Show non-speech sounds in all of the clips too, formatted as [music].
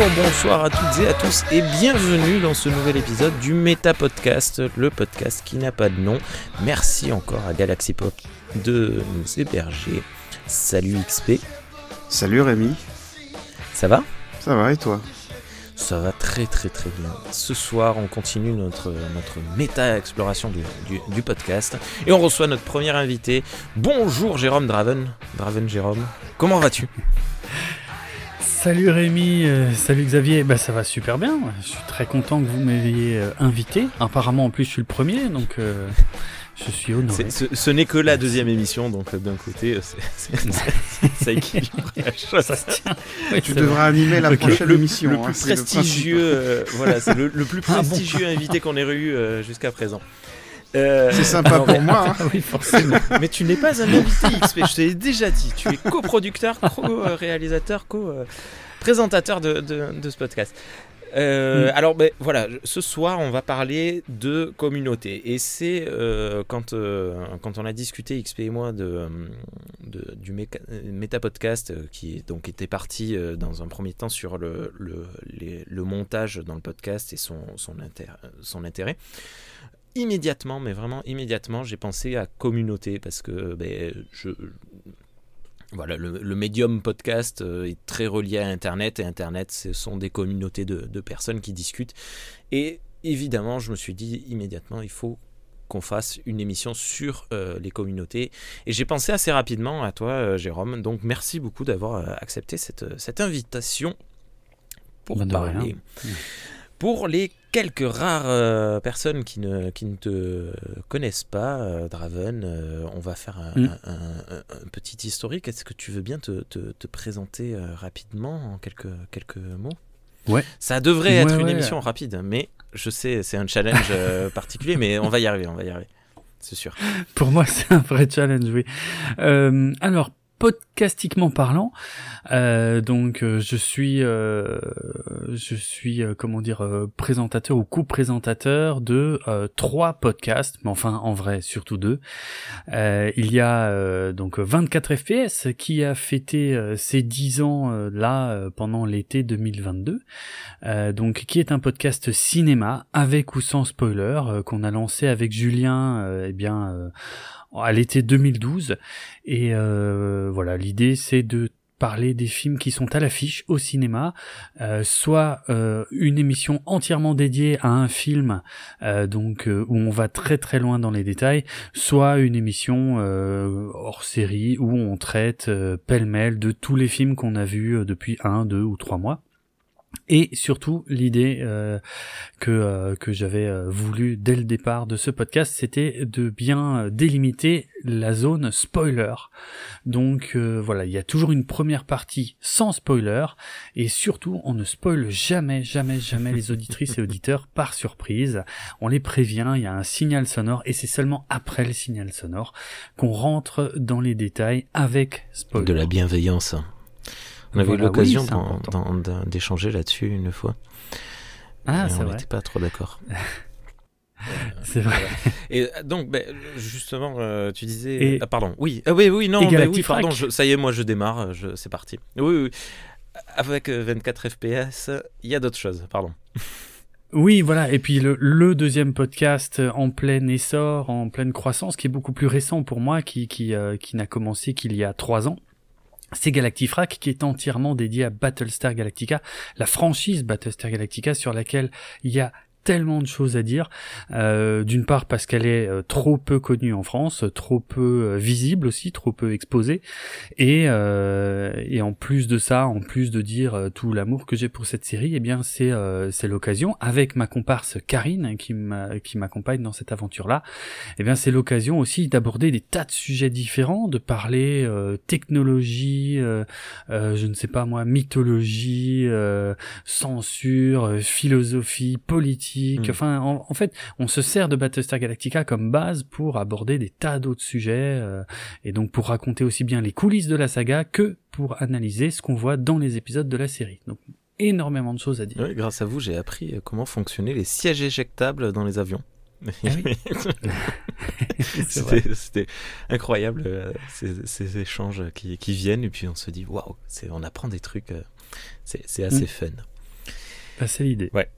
Bonjour, bonsoir à toutes et à tous et bienvenue dans ce nouvel épisode du Meta Podcast, le podcast qui n'a pas de nom. Merci encore à Galaxy Pop de nous héberger. Salut XP. Salut Rémi. Ça va? Ça va et toi? Ça va très très très bien. Ce soir, on continue notre, notre méta-exploration du, du, podcast et on reçoit notre premier invité. Bonjour Jérôme Draven. Draven Jérôme, comment vas-tu? [laughs] Salut Rémi, euh, salut Xavier, bah ça va super bien, je suis très content que vous m'ayez euh, invité. Apparemment en plus je suis le premier, donc euh, je suis honoré. Ce, n'est que la deuxième émission, donc d'un côté ça équilibre la [laughs] chose. Ça se tient. tu devras animer la prochaine émission. Le, plus prestigieux, voilà, c'est le, plus ah prestigieux invité qu'on ait eu jusqu'à présent. Euh, c'est sympa pour moi. [laughs] Hein. oui, forcément. mais tu n'es pas un invité XP, je te l'ai déjà dit. Tu es coproducteur, co-réalisateur, co-présentateur de, ce podcast. Euh, mm. Alors, ben, voilà, ce soir, on va parler de communauté. Et c'est euh, quand, quand on a discuté, XP et moi, de, du méta podcast qui donc était parti dans un premier temps sur le, le, le, montage dans le podcast et son, son, son intérêt immédiatement, mais vraiment immédiatement, j'ai pensé à communauté parce que ben, je, voilà, le, médium podcast euh, est très relié à Internet et Internet, ce sont des communautés de, personnes qui discutent. Et évidemment, je me suis dit immédiatement, il faut qu'on fasse une émission sur euh, les communautés. Et j'ai pensé assez rapidement à toi, euh, Jérôme. Donc merci beaucoup d'avoir accepté cette, cette invitation pour bah, parler. Pour les quelques rares euh, personnes qui ne, qui ne te connaissent pas, euh, Draven, euh, on va faire mm. un, petit historique. Est-ce que tu veux bien te, te, présenter rapidement en quelques, quelques mots? Ouais. Ça devrait être une émission rapide, mais je sais, c'est un challenge particulier, mais on va y arriver, on va y arriver. C'est sûr. [laughs] Pour moi, c'est un vrai challenge, oui. alors, podcastiquement parlant. Euh, donc euh, je suis euh, je suis comment dire présentateur ou co-présentateur de trois podcasts, mais enfin en vrai surtout deux. il y a donc 24 FPS qui a fêté ses 10 ans là pendant l'été 2022. donc qui est un podcast cinéma avec ou sans spoiler qu'on a lancé avec Julien eh bien à l'été 2012. Et euh, voilà, l'idée c'est de parler des films qui sont à l'affiche au cinéma, euh, soit euh, une émission entièrement dédiée à un film, donc où on va très très loin dans les détails, soit une émission hors série où on traite pêle-mêle de tous les films qu'on a vus depuis un, deux ou trois mois. Et surtout, l'idée euh, que, euh, que j'avais euh, voulu dès le départ de ce podcast, c'était de bien délimiter la zone spoiler. Donc voilà, il y a toujours une première partie sans spoiler, et surtout, on ne spoile jamais, jamais, jamais les auditrices et auditeurs [laughs] par surprise. On les prévient, il y a un signal sonore, et c'est seulement après le signal sonore qu'on rentre dans les détails avec spoiler. De la bienveillance. On avait eu l'occasion d'échanger là-dessus une fois. Ah, c'est vrai. On n'était pas trop d'accord. [laughs] c'est vrai. Et euh, donc, ben, justement, euh, tu disais. Ah, pardon. Oui, ah, oui, oui, non, ben oui, pardon. Ça y est, moi, je démarre. Je... C'est parti. Oui, oui. Avec 24 euh, FPS, il y a d'autres choses. Pardon. [laughs] Oui, voilà. Et puis le, le, deuxième podcast en plein essor, en pleine croissance, qui est beaucoup plus récent pour moi, qui qui, qui n'a commencé qu'il y a trois ans c'est Galactifrac qui est entièrement dédié à Battlestar Galactica, la franchise Battlestar Galactica sur laquelle il y a tellement de choses à dire. Euh, d'une part parce qu'elle est euh, trop peu connue en France, trop peu euh, visible aussi, trop peu exposée, et, et en plus de ça, en plus de dire tout l'amour que j'ai pour cette série, eh bien c'est c'est l'occasion avec ma comparse Karine qui qui m'accompagne dans cette aventure là. Eh bien c'est l'occasion aussi d'aborder des tas de sujets différents, de parler technologie, je ne sais pas moi, mythologie, censure, philosophie, politique Hmm. Enfin, en, fait, on se sert de Battlestar Galactica comme base pour aborder des tas d'autres sujets euh, et donc pour raconter aussi bien les coulisses de la saga que pour analyser ce qu'on voit dans les épisodes de la série. Donc énormément de choses à dire. grâce à vous, j'ai appris euh, comment fonctionnaient les sièges éjectables dans les avions. Ah [laughs] C'était incroyable ces, échanges qui, qui, viennent et puis on se dit waouh, on apprend des trucs, c'est assez mm. fun. Bah, c'est l'idée. Ouais.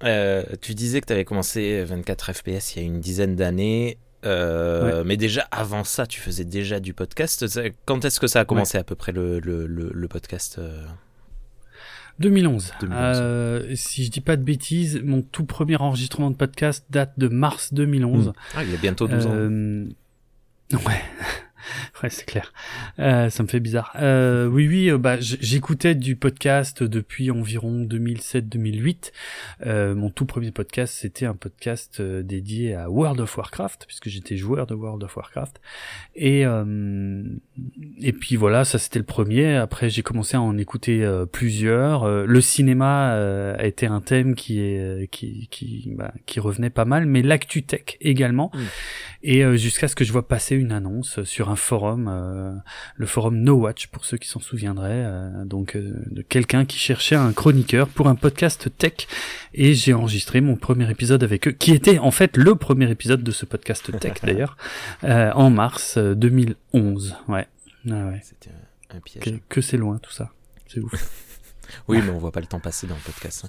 Tu disais que tu avais commencé 24 FPS il y a une dizaine d'années. Euh, mais déjà, avant ça, tu faisais déjà du podcast. Quand est-ce que ça a commencé à peu près le, le, le, podcast 2011. Euh? Euh, si je dis pas de bêtises, mon tout premier enregistrement de podcast date de mars 2011. Ah, il y a bientôt 12 ans. Ouais. [laughs] [laughs] Ouais, c'est clair. Euh, ça me fait bizarre. Euh, oui, oui, euh, bah, j'écoutais du podcast depuis environ 2007-2008. Euh, mon tout premier podcast, c'était un podcast euh, dédié à World of Warcraft, puisque j'étais joueur de World of Warcraft. Et et puis voilà, ça c'était le premier. Après, j'ai commencé à en écouter plusieurs. le cinéma a été un thème qui est qui qui bah, qui revenait pas mal, mais l'actu tech également. Et jusqu'à ce que je vois passer une annonce sur un forum, euh, le forum No Watch pour ceux qui s'en souviendraient, euh, donc euh, de quelqu'un qui cherchait un chroniqueur pour un podcast tech et j'ai enregistré mon premier épisode avec eux, qui était en fait le premier épisode de ce podcast tech [laughs] d'ailleurs, en mars 2011. Ouais. Ah ouais. C'était un piège. Que, c'est loin tout ça. C'est ouf. [laughs] oui, mais on voit pas le temps passer dans le podcast. Hein.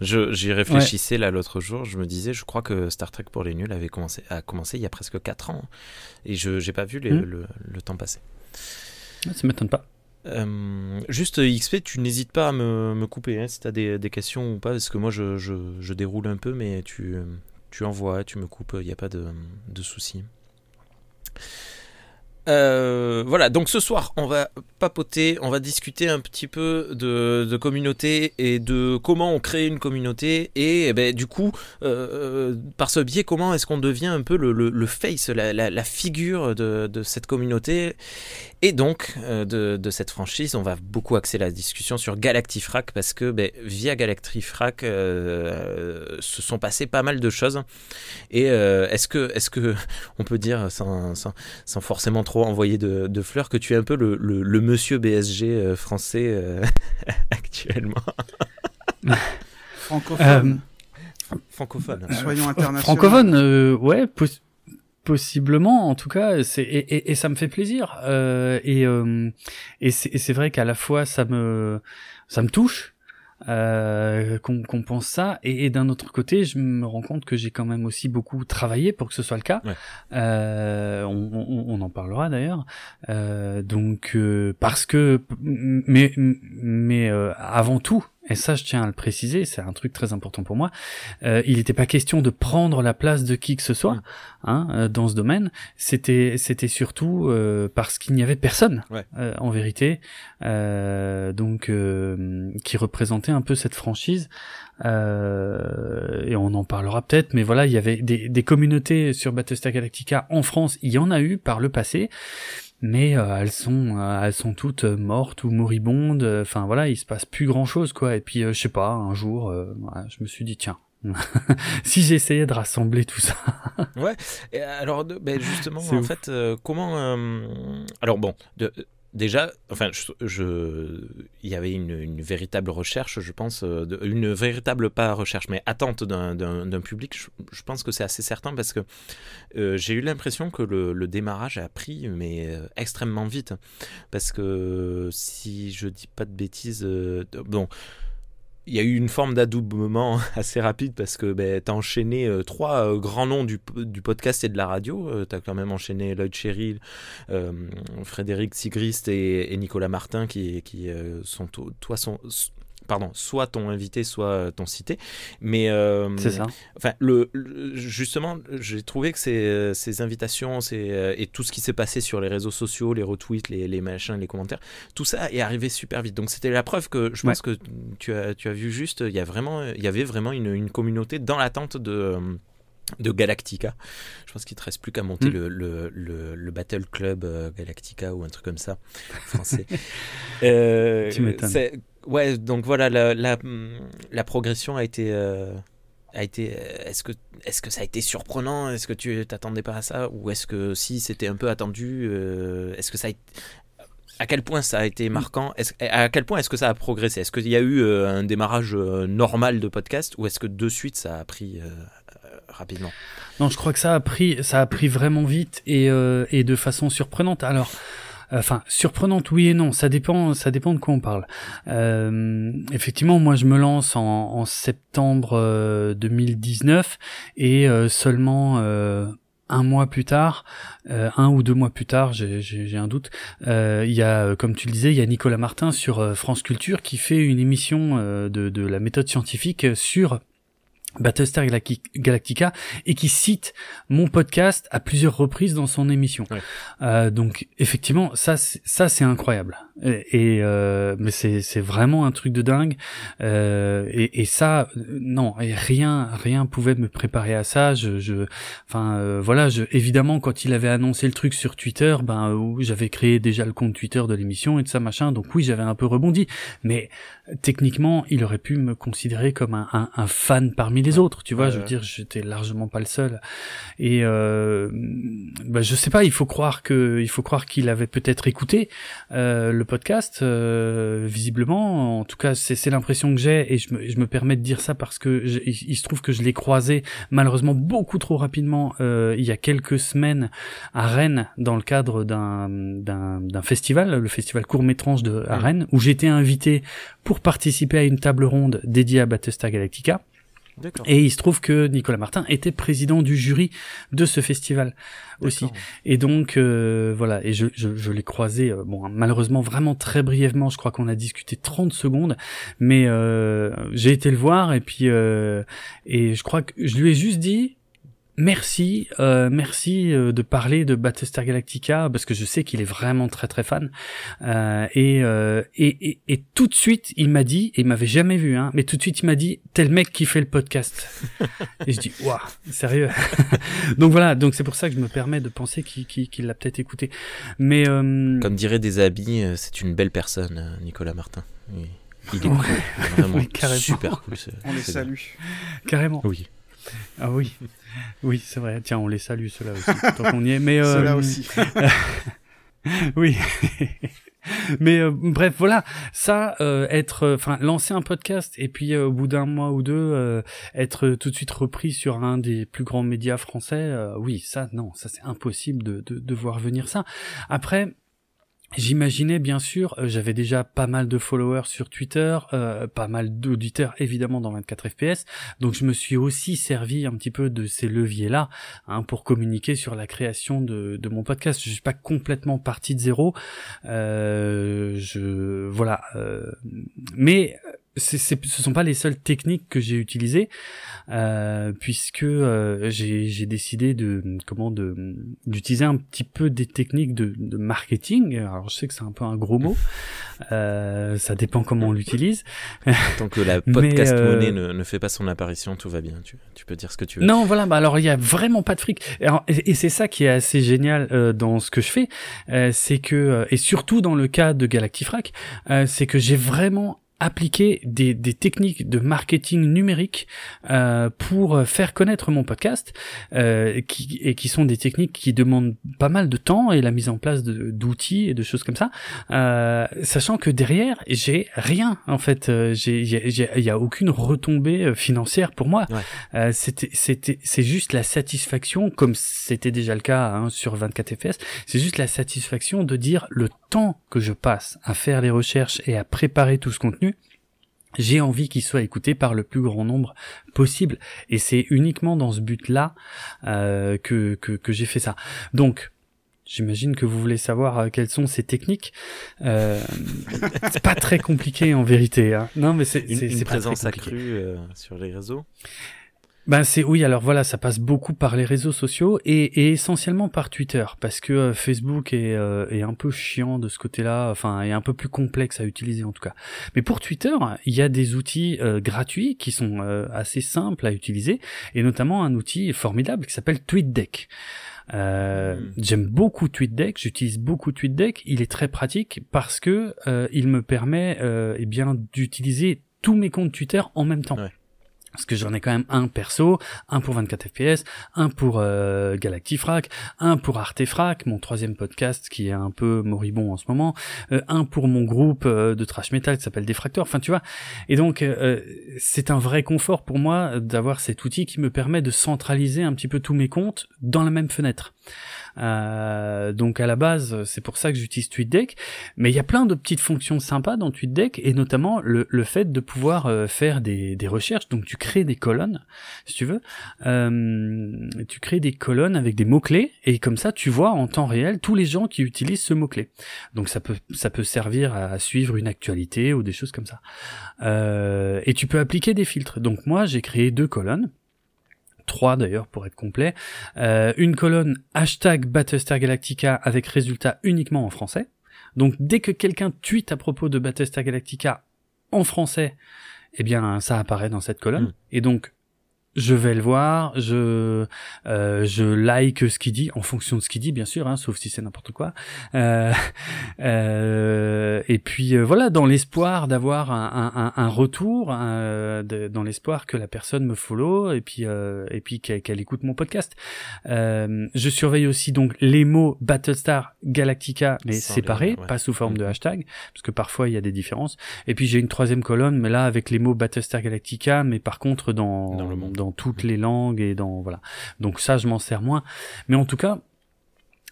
J'y réfléchissais là l'autre jour, je me disais, je crois que Star Trek pour les nuls avait commencé, a commencé il y a presque 4 ans. Et je n'ai pas vu hmm. le, le, temps passer. Ah, ça m'étonne pas. Euh, juste XP, tu n'hésites pas à me, me couper hein, si tu as des, des, questions ou pas, parce que moi je, je, je, déroule un peu, mais tu, tu envoies, tu me coupes, il n'y a pas de, de souci. Euh, voilà, donc ce soir, on va papoter, on va discuter un petit peu de, communauté et de comment on crée une communauté et, eh ben, du coup, euh, euh, par ce biais, comment est-ce qu'on devient un peu le, face, la, figure de, cette communauté? Et donc, de, cette franchise, on va beaucoup axer la discussion sur Galactifrac parce que ben, via Galactifrac, se sont passées pas mal de choses. Et est-ce que, est que on peut dire, sans, sans, sans forcément trop envoyer de, de, fleurs, que tu es un peu le, le, le monsieur BSG euh, français euh, [laughs] actuellement Francophone. Francophone. Soyons internationaux. Francophone, ouais, Possiblement, en tout cas, c'est et, et, ça me fait plaisir. Euh, et euh, et c'est vrai qu'à la fois ça me ça me touche euh, qu'on pense ça, et, et d'un autre côté, je me rends compte que j'ai quand même aussi beaucoup travaillé pour que ce soit le cas. Euh, on, on, on, en parlera d'ailleurs. Euh, donc euh, parce que mais mais euh, avant tout, et ça je tiens à le préciser, c'est un truc très important pour moi, euh, il n'était pas question de prendre la place de qui que ce soit mm. hein, euh, dans ce domaine, c'était c'était surtout euh, parce qu'il n'y avait personne euh, en vérité, euh, donc qui représentait un peu cette franchise, et on en parlera peut-être, mais voilà, il y avait des, des communautés sur Battlestar Galactica en France, il y en a eu par le passé, mais euh, elles sont euh, elles sont toutes euh, mortes ou moribondes enfin voilà il se passe plus grand chose quoi et puis je sais pas un jour je me suis dit tiens [laughs] si j'essayais de rassembler tout ça. ouais. Et alors, ben justement, en fait, comment Alors bon, de, déjà, enfin, je, il y avait une, véritable recherche, je pense, euh, une véritable pas recherche, mais attente d'un public. Je, pense que c'est assez certain parce que euh, j'ai eu l'impression que le, démarrage a pris, mais euh, extrêmement vite, parce que si je dis pas de bêtises, bon il y a eu une forme d'adoubement [laughs] assez rapide parce que ben, tu as enchaîné euh, trois euh, grands noms du, du, podcast et de la radio. Euh, tu as quand même enchaîné Lloyd Cheryl, Frédéric Sigrist et, et, Nicolas Martin qui, qui sont, toi, sont, pardon, soit ton invité, soit ton cité. Mais euh, c'est ça. Enfin, le, justement, j'ai trouvé que ces, ces invitations, ces, euh, et tout ce qui s'est passé sur les réseaux sociaux, les retweets, les, les, machins, les commentaires, tout ça est arrivé super vite. Donc c'était la preuve que je pense que tu as, tu as vu juste, il y a vraiment, il y avait vraiment une, une communauté dans l'attente de de Galactica. Je pense qu'il te reste plus qu'à monter mm. le, le, le, Battle Club euh, Galactica ou un truc comme ça, français. [laughs] euh, tu ouais, donc voilà, la, progression a été. Euh, été euh, est-ce que est-ce que ça a été surprenant? Est-ce que tu t'attendais pas à ça? Ou est-ce que si c'était un peu attendu euh, est-ce que ça a à quel point ça a été marquant? À quel point est-ce que ça a progressé? Est-ce qu'il y a eu un démarrage normal de podcast? Ou est-ce que de suite ça a pris rapidement? Non, je crois que ça a pris, ça a pris vraiment vite et, et de façon surprenante. Alors, enfin, surprenante, oui et non, ça dépend, ça dépend de quoi on parle. Euh, effectivement, moi, je me lance en, en septembre 2019 et seulement un mois plus tard, euh, un ou deux mois plus tard, j'ai un doute, euh, il y a, comme tu le disais, il y a Nicolas Martin sur euh, France Culture qui fait une émission de la méthode scientifique sur Battlestar Galactica et qui cite mon podcast à plusieurs reprises dans son émission. Euh, donc effectivement, ça ça c'est incroyable. Et, euh, mais c'est c'est vraiment un truc de dingue. Euh, et, et, ça non, et rien rien pouvait me préparer à ça. Je je enfin voilà, je évidemment quand il avait annoncé le truc sur Twitter, ben j'avais créé déjà le compte Twitter de l'émission et de ça machin. Donc oui, j'avais un peu rebondi. Mais techniquement, il aurait pu me considérer comme un, un, un fan parmi les autres, tu vois. je veux dire, j'étais largement pas le seul. Et euh, bah, je sais pas, il faut croire que, il faut croire qu'il avait peut-être écouté euh, le podcast, euh, visiblement. En tout cas, c'est l'impression que j'ai, et je me, je me permets de dire ça parce que il, se trouve que je l'ai croisé malheureusement beaucoup trop rapidement euh, il y a quelques semaines à Rennes dans le cadre d'un d'un festival, le festival court métrange de à Rennes, où j'étais invité pour participer à une table ronde dédiée à Battlestar Galactica. Et il se trouve que Nicolas Martin était président du jury de ce festival aussi. Et donc euh, voilà, et je, je, je l'ai croisé, euh, bon malheureusement vraiment très brièvement, je crois qu'on a discuté 30 secondes, mais euh, j'ai été le voir et puis euh, et je crois que je lui ai juste dit Merci, euh, merci euh, de parler de Battlestar Galactica parce que je sais qu'il est vraiment très très fan. Euh, et, euh, et, et, et tout de suite il m'a dit et il m'avait jamais vu hein mais tout de suite il m'a dit tel mec qui fait le podcast. [laughs] Et je dis waouh sérieux. [laughs] Donc voilà donc c'est pour ça que je me permets de penser qu'il l'a peut-être écouté. Mais euh, comme dirait des habits c'est une belle personne Nicolas Martin. Il est [laughs] vraiment super cool on les salue. Carrément. Oui ah oui oui, c'est vrai. Tiens, on les salue, ceux-là aussi, tant qu'on y est. Mais, euh, ceux-là aussi. [laughs] oui. [laughs] Mais euh, bref, voilà, ça, euh, être, enfin, lancer un podcast et puis au bout d'un mois ou deux, être tout de suite repris sur un des plus grands médias français, oui, ça, non, ça c'est impossible de, de, de voir venir ça. Après, J'imaginais bien sûr, euh, j'avais déjà pas mal de followers sur Twitter, euh, pas mal d'auditeurs évidemment dans 24 FPS, donc je me suis aussi servi un petit peu de ces leviers-là hein, pour communiquer sur la création de, de, mon podcast. Je suis pas complètement parti de zéro, euh, je voilà, euh, mais c'est, ce sont pas les seules techniques que j'ai utilisées euh, puisque euh, j'ai, décidé de comment de d'utiliser un petit peu des techniques de, de, marketing. Alors je sais que c'est un peu un gros mot. Euh, ça dépend comment on l'utilise. Tant que la [laughs] podcast euh, monnaie ne, ne, fait pas son apparition tout va bien. Tu, tu peux dire ce que tu veux. Non voilà bah alors il y a vraiment pas de fric. Et, et c'est ça qui est assez génial euh, dans ce que je fais c'est que et surtout dans le cas de Galactifrac c'est que j'ai vraiment appliquer des, des, techniques de marketing numérique euh, pour faire connaître mon podcast euh, qui, et qui sont des techniques qui demandent pas mal de temps et la mise en place d'outils et de choses comme ça euh, sachant que derrière j'ai rien en fait. Euh, il y a, aucune retombée euh, financière pour moi. Euh, c'était c'était c'est juste la satisfaction comme c'était déjà le cas hein, sur 24 fps c'est juste la satisfaction de dire le temps que je passe à faire les recherches et à préparer tout ce contenu j'ai envie qu'il soit écouté par le plus grand nombre possible. Et c'est uniquement dans ce but-là euh, que, que, que j'ai fait ça. Donc, J'imagine que vous voulez savoir euh, quelles sont ces techniques. Euh, c'est pas très compliqué en vérité. Hein. Non, mais c'est une, une présence accrue euh, sur les réseaux. Ben c'est oui alors voilà ça passe beaucoup par les réseaux sociaux et, et essentiellement par Twitter parce que euh, Facebook est, euh, est un peu chiant de ce côté-là enfin est un peu plus complexe à utiliser en tout cas mais pour Twitter il y a des outils euh, gratuits qui sont assez simples à utiliser et notamment un outil formidable qui s'appelle TweetDeck euh, hmm. J'aime beaucoup TweetDeck, j'utilise beaucoup TweetDeck. Il est très pratique parce que il me permet euh, eh bien d'utiliser tous mes comptes Twitter en même temps. Parce que j'en ai quand même un perso, un pour 24 FPS, un pour euh, Galactifrac, un pour Artefrac, mon troisième podcast qui est un peu moribond en ce moment, euh, un pour mon groupe euh, de trash metal qui s'appelle Défracteur, enfin tu vois. Et donc euh, c'est un vrai confort pour moi d'avoir cet outil qui me permet de centraliser un petit peu tous mes comptes dans la même fenêtre. Euh, donc à la base, c'est pour ça que j'utilise TweetDeck. Mais il y a plein de petites fonctions sympas dans TweetDeck et notamment le, le fait de pouvoir euh, faire des, des, recherches. Donc tu crées des colonnes, si tu veux. Euh, tu crées des colonnes avec des mots clés et comme ça tu vois en temps réel tous les gens qui utilisent ce mot clé. Donc ça peut ça peut servir à suivre une actualité ou des choses comme ça. Euh, et tu peux appliquer des filtres. Donc moi j'ai créé deux colonnes trois d'ailleurs pour être complet, euh, une colonne hashtag Battlestar Galactica avec résultat uniquement en français. Donc dès que quelqu'un tweet à propos de Battlestar Galactica en français, eh bien ça apparaît dans cette colonne. Mm. Et donc je vais le voir, je euh, je like ce qu'il dit en fonction de ce qu'il dit bien sûr, hein, sauf si c'est n'importe quoi. Euh, [laughs] euh, et puis euh, voilà, dans l'espoir d'avoir un, un, un, retour, de, dans l'espoir que la personne me follow et puis euh, et puis qu'elle écoute mon podcast. Euh, je surveille aussi donc les mots Battlestar Galactica mais séparés, pas sous forme de mm-hmm. hashtag, parce que parfois il y a des différences. Et puis j'ai une troisième colonne, mais là avec les mots Battlestar Galactica, mais par contre dans dans le monde dans toutes les langues et dans voilà. Donc ça, je m'en sers moins. Mais en tout cas,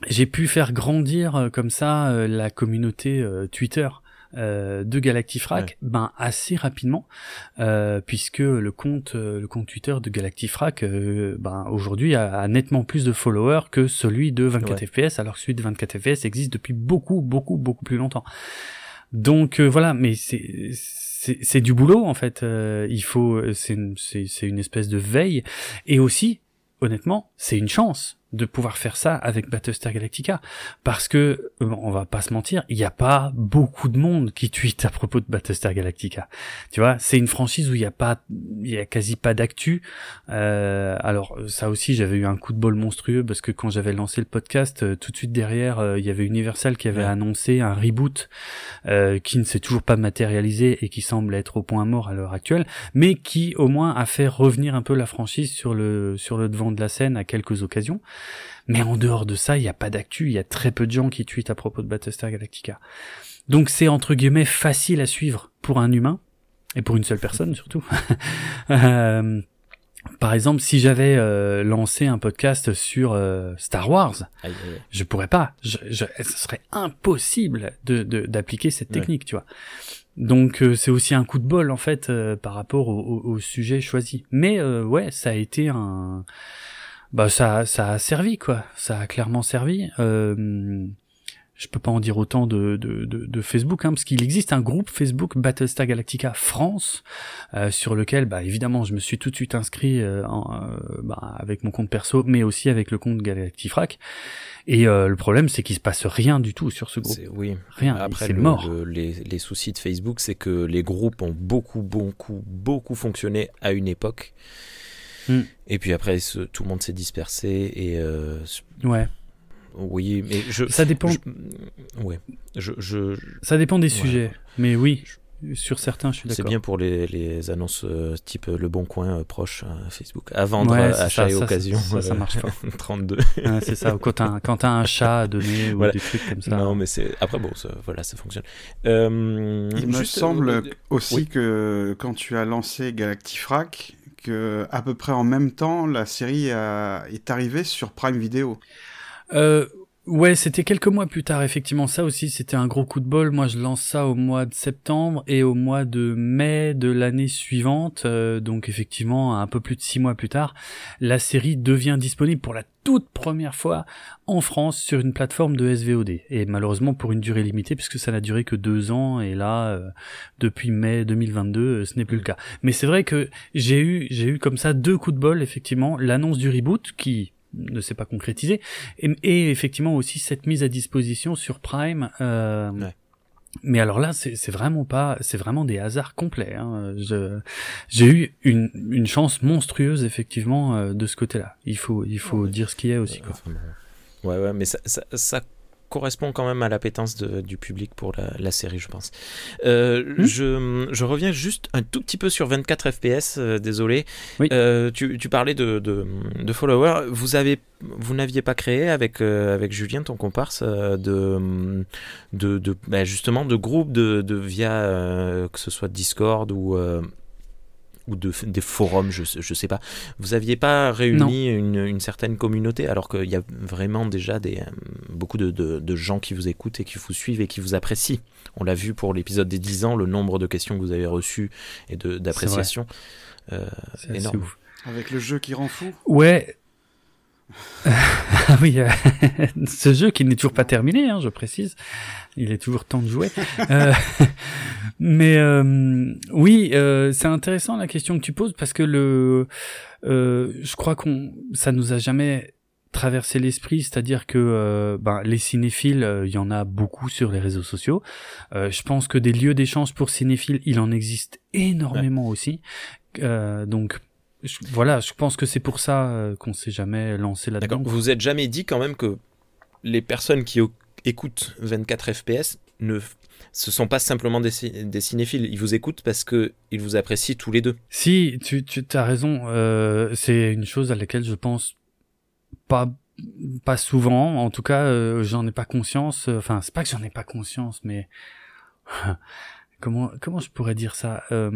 j'ai pu faire grandir euh, comme ça euh, la communauté euh, Twitter. de Galactifrac, ben assez rapidement, puisque le compte, le compte Twitter de Galactifrac, ben aujourd'hui a, nettement plus de followers que celui de 24 FPS, alors que celui de 24 FPS existe depuis beaucoup, beaucoup, beaucoup plus longtemps. Donc voilà, mais c'est c'est du boulot en fait. Euh, il faut, c'est une espèce de veille et aussi, honnêtement, c'est une chance de pouvoir faire ça avec Battlestar Galactica. Parce que euh, on va pas se mentir il n'y a pas beaucoup de monde qui tweet à propos de Battlestar Galactica. Tu vois c'est une franchise où il y a pas il y a quasi pas d'actu. Euh, alors ça aussi j'avais eu un coup de bol monstrueux parce que quand j'avais lancé le podcast euh, tout de suite derrière euh, il y avait Universal qui avait annoncé un reboot qui ne s'est toujours pas matérialisé et qui semble être au point mort à l'heure actuelle mais qui au moins a fait revenir un peu la franchise sur le sur le devant de la scène à quelques occasions mais en dehors de ça, il n'y a pas d'actu, il y a très peu de gens qui tweetent à propos de Battlestar Galactica. Donc c'est entre guillemets facile à suivre pour un humain, et pour une seule personne surtout. [laughs] euh, par exemple, si j'avais euh, lancé un podcast sur euh, Star Wars, je pourrais pas. Je, je, ce serait impossible de d'appliquer cette technique, tu vois. Donc c'est aussi un coup de bol en fait par rapport au, au, au, sujet choisi. Mais ouais, ça a été un bah ça ça a servi quoi ça a clairement servi euh, je peux pas en dire autant de, de, de, de Facebook, hein, parce qu'il existe un groupe Facebook Battlestar Galactica France, euh, sur lequel, bah, évidemment, je me suis tout de suite inscrit euh, en, euh, bah, avec mon compte perso, mais aussi avec le compte Galactifrac. Et euh, le problème, c'est qu'il se passe rien du tout sur ce groupe. Oui. Rien. Après, c'est mort. les, les, soucis de Facebook, c'est que les groupes ont beaucoup, beaucoup, beaucoup fonctionné à une époque. Hmm. Et puis après, tout le monde s'est dispersé et. Euh, ouais. Oui, mais je. Ça dépend. ouais. Je, je, Ça dépend des sujets. Mais oui. Sur certains, je suis d'accord. C'est bien pour les, les annonces euh, type Le Bon Coin euh, proche Facebook. À vendre, achat et occasion. Ça, marche pas. [laughs] 32. c'est ça. Quand t'as un, un chat à donner ou des trucs comme ça. Non, mais c'est. Après, bon, ça, voilà, ça fonctionne. Il me semble aussi que quand tu as lancé Galactifrac, que à peu près en même temps, la série est arrivée sur Prime Video. Euh, Ouais, c'était quelques mois plus tard, effectivement. Ça aussi, c'était un gros coup de bol. Moi, je lance ça au mois de septembre et au mois de mai de l'année suivante, euh, donc effectivement, un peu plus de six mois plus tard, la série devient disponible pour la toute première fois en France sur une plateforme de SVOD. Et malheureusement pour une durée limitée, puisque ça n'a duré que deux ans, et là, euh, depuis mai 2022, euh, ce n'est plus le cas. Mais c'est vrai que j'ai eu, j'ai eu comme ça deux coups de bol, effectivement. L'annonce du reboot, qui ne s'est pas concrétisé et, effectivement aussi cette mise à disposition sur Prime euh, mais alors là c'est vraiment pas c'est vraiment des hasards complets hein. j'ai eu une, une chance monstrueuse effectivement euh, de ce côté là il faut il faut dire ce qu'il y a aussi quoi. ouais ouais mais ça, ça, ça correspond quand même à l'appétence du public pour la, série, je pense. Euh, hmm je, je, reviens juste un tout petit peu sur 24 FPS, désolé. Tu, tu, parlais de, de, de followers. Vous avez vous n'aviez pas créé avec, avec Julien, ton comparse, de, de, de bah, justement de groupes de, de via que ce soit Discord ou ou de, des forums, je ne sais pas. Vous n'aviez pas réuni une, certaine communauté alors qu'il y a vraiment déjà des, euh, beaucoup de, de, gens qui vous écoutent et qui vous suivent et qui vous apprécient. On l'a vu pour l'épisode des 10 ans, le nombre de questions que vous avez reçues et d'appréciation. Euh, énorme. Avec le jeu qui rend fou Ouais, ah oui, euh, [laughs] ce jeu qui n'est toujours pas terminé, hein, je précise. Il est toujours temps de jouer. euh, [laughs] mais euh, oui, euh, c'est intéressant la question que tu poses parce que le, je crois qu'on, ça nous a jamais traversé l'esprit, c'est-à-dire que ben, les cinéphiles, il y en a beaucoup sur les réseaux sociaux. je pense que des lieux d'échange pour cinéphiles, il en existe énormément aussi. donc voilà, je pense que c'est pour ça euh, qu'on s'est jamais lancé là-dedans. D'accord. Vous êtes jamais dit quand même que les personnes qui écoutent 24 FPS ne ce sont pas simplement des, cinéphiles, ils vous écoutent parce que ils vous apprécient tous les deux. Si, tu, tu as raison, euh, c'est une chose à laquelle je pense pas pas souvent, en tout cas, euh, j'en ai pas conscience. Enfin, c'est pas que j'en ai pas conscience, mais [laughs] comment comment je pourrais dire ça euh,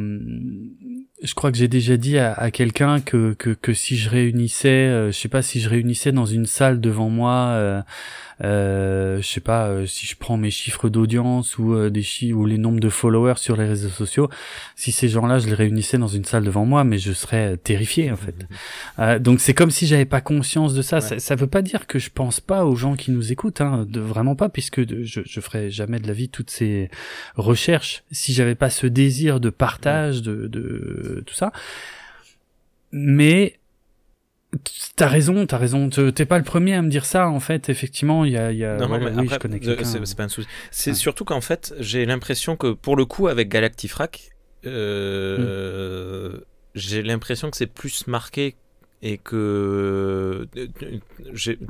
Je crois que j'ai déjà dit à, à quelqu'un que, que, que si je réunissais, euh, je sais pas si je réunissais dans une salle devant moi euh, euh, je sais pas euh, si je prends mes chiffres d'audience ou euh, des chiffres ou les nombres de followers sur les réseaux sociaux, si ces gens-là je les réunissais dans une salle devant moi, mais je serais terrifié en fait. Euh, donc c'est comme si j'avais pas conscience de ça. ça. ça. veut pas dire que je pense pas aux gens qui nous écoutent, hein, de, vraiment pas, puisque je, je ferais jamais de la vie toutes ces recherches si j'avais pas ce désir de partage, de, de tout ça. Mais T'as raison, t'as raison. T'es pas le premier à me dire ça, en fait. Effectivement, il y a. Y a... Non, mais oui, je connais C'est pas un souci. C'est surtout qu'en fait, j'ai l'impression que pour le coup, avec Galactifrac, euh, hmm. j'ai l'impression que c'est plus marqué et que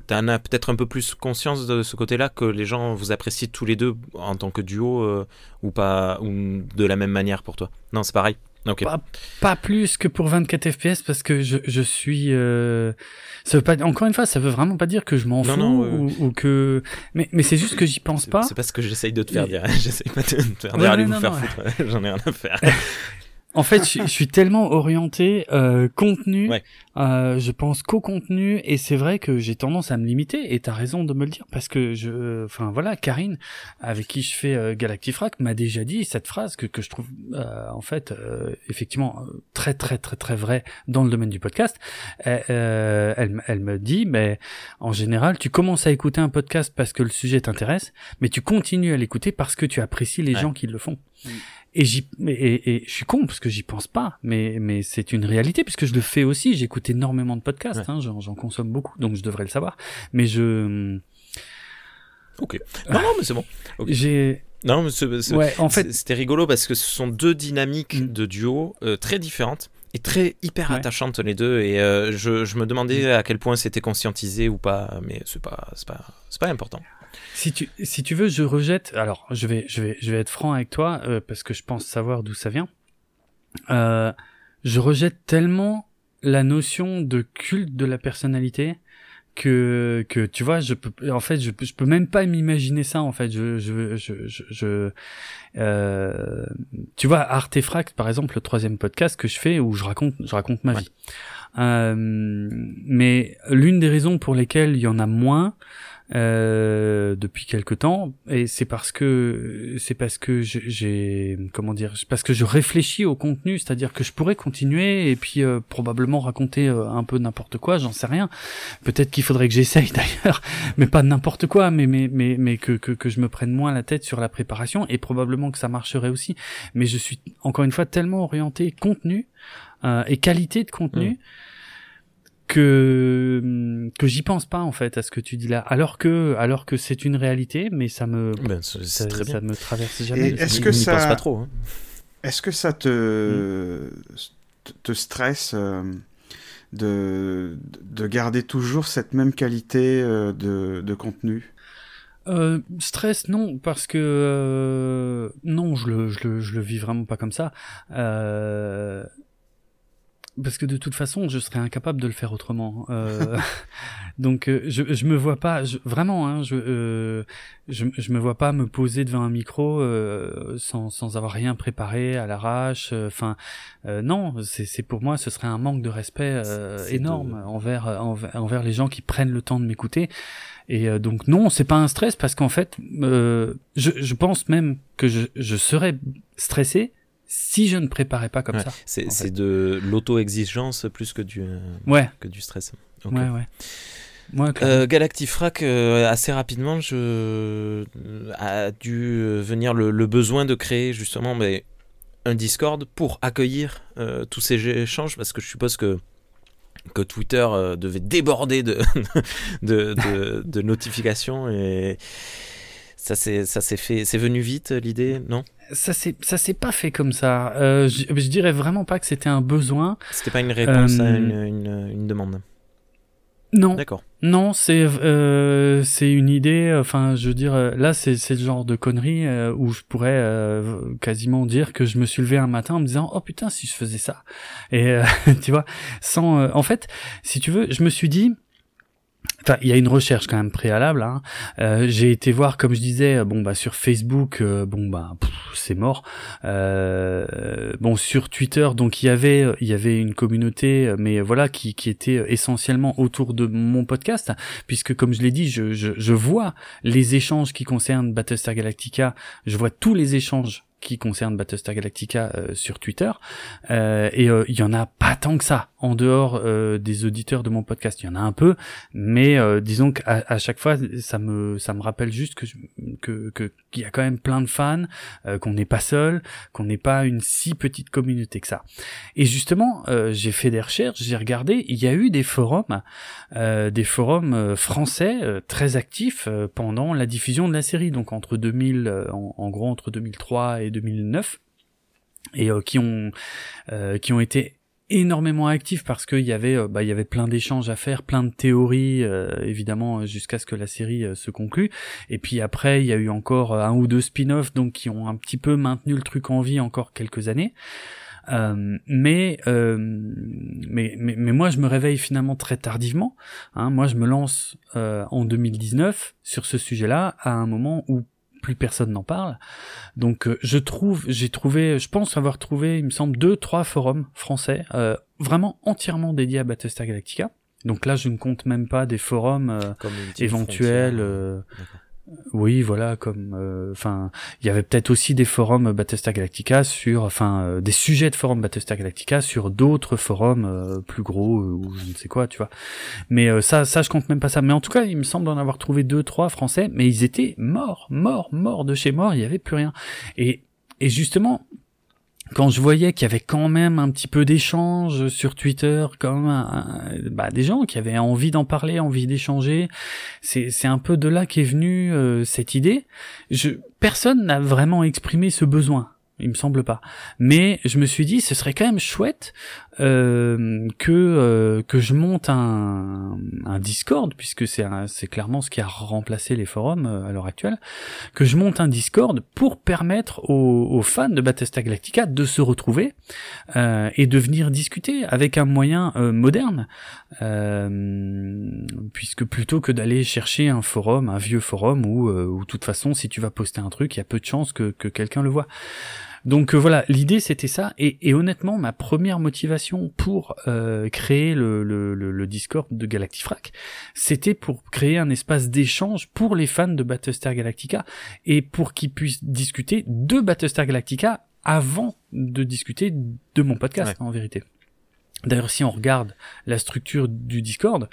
t'en as peut-être un peu plus conscience de ce côté-là que les gens vous apprécient tous les deux en tant que duo euh, ou pas ou de la même manière pour toi. Non, c'est pareil. Pas, pas, plus que pour 24 FPS parce que je, je suis. Euh... Ça veut pas. Encore une fois, ça veut vraiment pas dire que je m'en fous ou, ou, que. Mais, mais c'est juste que j'y pense pas. C'est parce que j'essaye de te faire dire. [laughs] J'essaye pas de te faire dire. allez vous faire foutre. [laughs] J'en ai rien à faire. [laughs] En fait, je, suis tellement orienté euh, contenu, euh, je pense qu'au contenu, et c'est vrai que j'ai tendance à me limiter, et t'as raison de me le dire, parce que je, enfin voilà, Karine, avec qui je fais euh, Galactifrac, m'a déjà dit cette phrase que, que je trouve euh, en fait euh, effectivement très très très très vrai dans le domaine du podcast. Euh, elle, elle me dit, mais en général, tu commences à écouter un podcast parce que le sujet t'intéresse, mais tu continues à l'écouter parce que tu apprécies les gens qui le font. Mm. Et, j'y, et, et, je suis con parce que j'y pense pas, mais, mais c'est une réalité puisque je le fais aussi. J'écoute énormément de podcasts, hein, j'en, consomme beaucoup, donc je devrais le savoir. Mais je. Ok. Non, non, mais c'est bon. J'ai. Non, mais c'est, ouais, en fait, c'était rigolo parce que ce sont deux dynamiques mm. de duo euh, très différentes et très hyper attachantes les deux. Et euh, je, je, me demandais mm. à quel point c'était conscientisé ou pas, mais c'est pas, c'est pas, c'est pas important. Si tu, si tu veux, je rejette. Alors, je vais, je vais, je vais être franc avec toi euh, parce que je pense savoir d'où ça vient. Euh, je rejette tellement la notion de culte de la personnalité que que tu vois je peux en fait je peux je peux même pas m'imaginer ça en fait je je je je, euh, tu vois Artefact par exemple le troisième podcast que je fais où je raconte je raconte ma vie euh, mais l'une des raisons pour lesquelles il y en a moins euh, depuis quelque temps. Et c'est parce que c'est parce que j'ai comment dire parce que je réfléchis au contenu. C'est-à-dire que je pourrais continuer et puis euh, probablement raconter euh, un peu n'importe quoi. J'en sais rien. Peut-être qu'il faudrait que j'essaye [laughs] d'ailleurs. Mais pas n'importe quoi. Mais mais mais mais que, que que je me prenne moins la tête sur la préparation. Et probablement que ça marcherait aussi. Mais je suis encore une fois tellement orienté contenu et qualité de contenu mmh que que j'y pense pas en fait à ce que tu dis là. Alors que alors que c'est une réalité mais ça me ben, ça, très ça me traverse jamais. est-ce que ça pense pas trop hein. est-ce que ça te te stresse euh, de de garder toujours cette même qualité euh, de, de contenu? Euh, stress non parce que euh, non je le, je le je le vis vraiment pas comme ça. Euh, parce que de toute façon, je serais incapable de le faire autrement. Euh, [laughs] donc, euh, je, je me vois pas, je, vraiment, hein, je, euh, je, je me vois pas me poser devant un micro euh, sans, sans avoir rien préparé à l'arrache. Enfin, non, c'est pour moi, ce serait un manque de respect énorme envers, envers, envers les gens qui prennent le temps de m'écouter. Et donc non, c'est pas un stress parce qu'en fait, je, je pense même que je, je serais stressé si je ne préparais pas comme ça. C'est de l'auto-exigence plus que du, ouais. que du stress. Ouais, ouais. Euh, Galactifrac, euh, assez rapidement, je a dû venir le, besoin de créer justement mais, un Discord pour accueillir euh, tous ces échanges, parce que je suppose que que Twitter devait déborder de, [laughs] de, de, de notifications et ça s'est fait, c'est venu vite l'idée, non? Ça s'est ça s'est pas fait comme ça. Euh, je, je, dirais vraiment pas que c'était un besoin. C'était pas une réponse à euh, une, une, une, demande? Non. D'accord. Non, c'est euh, c'est une idée. Enfin, je veux dire, là, c'est c'est le genre de connerie euh, où je pourrais euh, quasiment dire que je me suis levé un matin en me disant oh putain si je faisais ça. Et [laughs] tu vois, sans. en fait, si tu veux, je me suis dit Enfin, il y a une recherche quand même préalable. Hein. Euh, j'ai été voir, comme je disais, bon bah sur Facebook, euh, bon bah c'est mort. Euh, bon sur Twitter, donc il y avait il y avait une communauté, mais voilà qui, qui était essentiellement autour de mon podcast, puisque comme je l'ai dit, je, je, je vois les échanges qui concernent Battlestar Galactica, je vois tous les échanges qui concerne Battlestar Galactica euh, sur Twitter. Euh, et euh, il y en a pas tant que ça en dehors des auditeurs de mon podcast. Il y en a un peu mais disons qu'à chaque fois ça me ça me rappelle juste que que qu'il y a quand même plein de fans qu'on n'est pas seul qu'on n'est pas une si petite communauté que ça. Et justement j'ai fait des recherches j'ai regardé il y a eu des forums des forums français très actifs pendant la diffusion de la série. Donc entre 2000 en, en gros entre 2003 et 2009 et euh, qui ont euh, qui ont été énormément actifs parce qu'il y avait euh, bah, il y avait plein d'échanges à faire, plein de théories évidemment jusqu'à ce que la série se conclue. Et puis après il y a eu encore un ou deux spin-offs donc qui ont un petit peu maintenu le truc en vie encore quelques années. mais, mais, mais mais moi je me réveille finalement très tardivement. Hein. Moi je me lance en 2019 sur ce sujet-là à un moment où plus personne n'en parle. Donc euh, je trouve, j'ai trouvé, je pense avoir trouvé, il me semble, deux, trois forums français euh, vraiment entièrement dédiés à Battlestar Galactica. Donc là, je ne compte même pas des forums euh, éventuels. Oui, voilà, comme, euh, enfin, il y avait peut-être aussi des forums Battlestar Galactica sur, enfin, euh, des sujets de forums Battlestar Galactica sur d'autres forums euh, plus gros ou je ne sais quoi, tu vois. Mais ça, ça, je compte même pas ça. Mais en tout cas, il me semble en avoir trouvé deux, trois français, mais ils étaient morts, morts, morts de chez morts. Il y avait plus rien. Et et justement, quand je voyais qu'il y avait quand même un petit peu d'échange sur Twitter, comme bah, des gens qui avaient envie d'en parler, envie d'échanger, c'est un peu de là qu'est venue euh, cette idée. Personne n'a vraiment exprimé ce besoin il me semble pas. Mais je me suis dit, ce serait quand même chouette euh, que euh, que je monte un, un Discord, puisque c'est c'est clairement ce qui a remplacé les forums euh, à l'heure actuelle, que je monte un Discord pour permettre aux, aux fans de Battlestar Galactica de se retrouver euh, et de venir discuter avec un moyen moderne, puisque plutôt que d'aller chercher un forum, un vieux forum où, où de toute façon, si tu vas poster un truc, il y a peu de chances que, que quelqu'un le voit. Donc euh, voilà, l'idée c'était ça. Et, honnêtement, ma première motivation pour euh, créer le, le, le, Discord de Galactifrac, c'était pour créer un espace d'échange pour les fans de Battlestar Galactica et pour qu'ils puissent discuter de Battlestar Galactica avant de discuter de mon podcast en vérité. D'ailleurs, si on regarde la structure du Discord,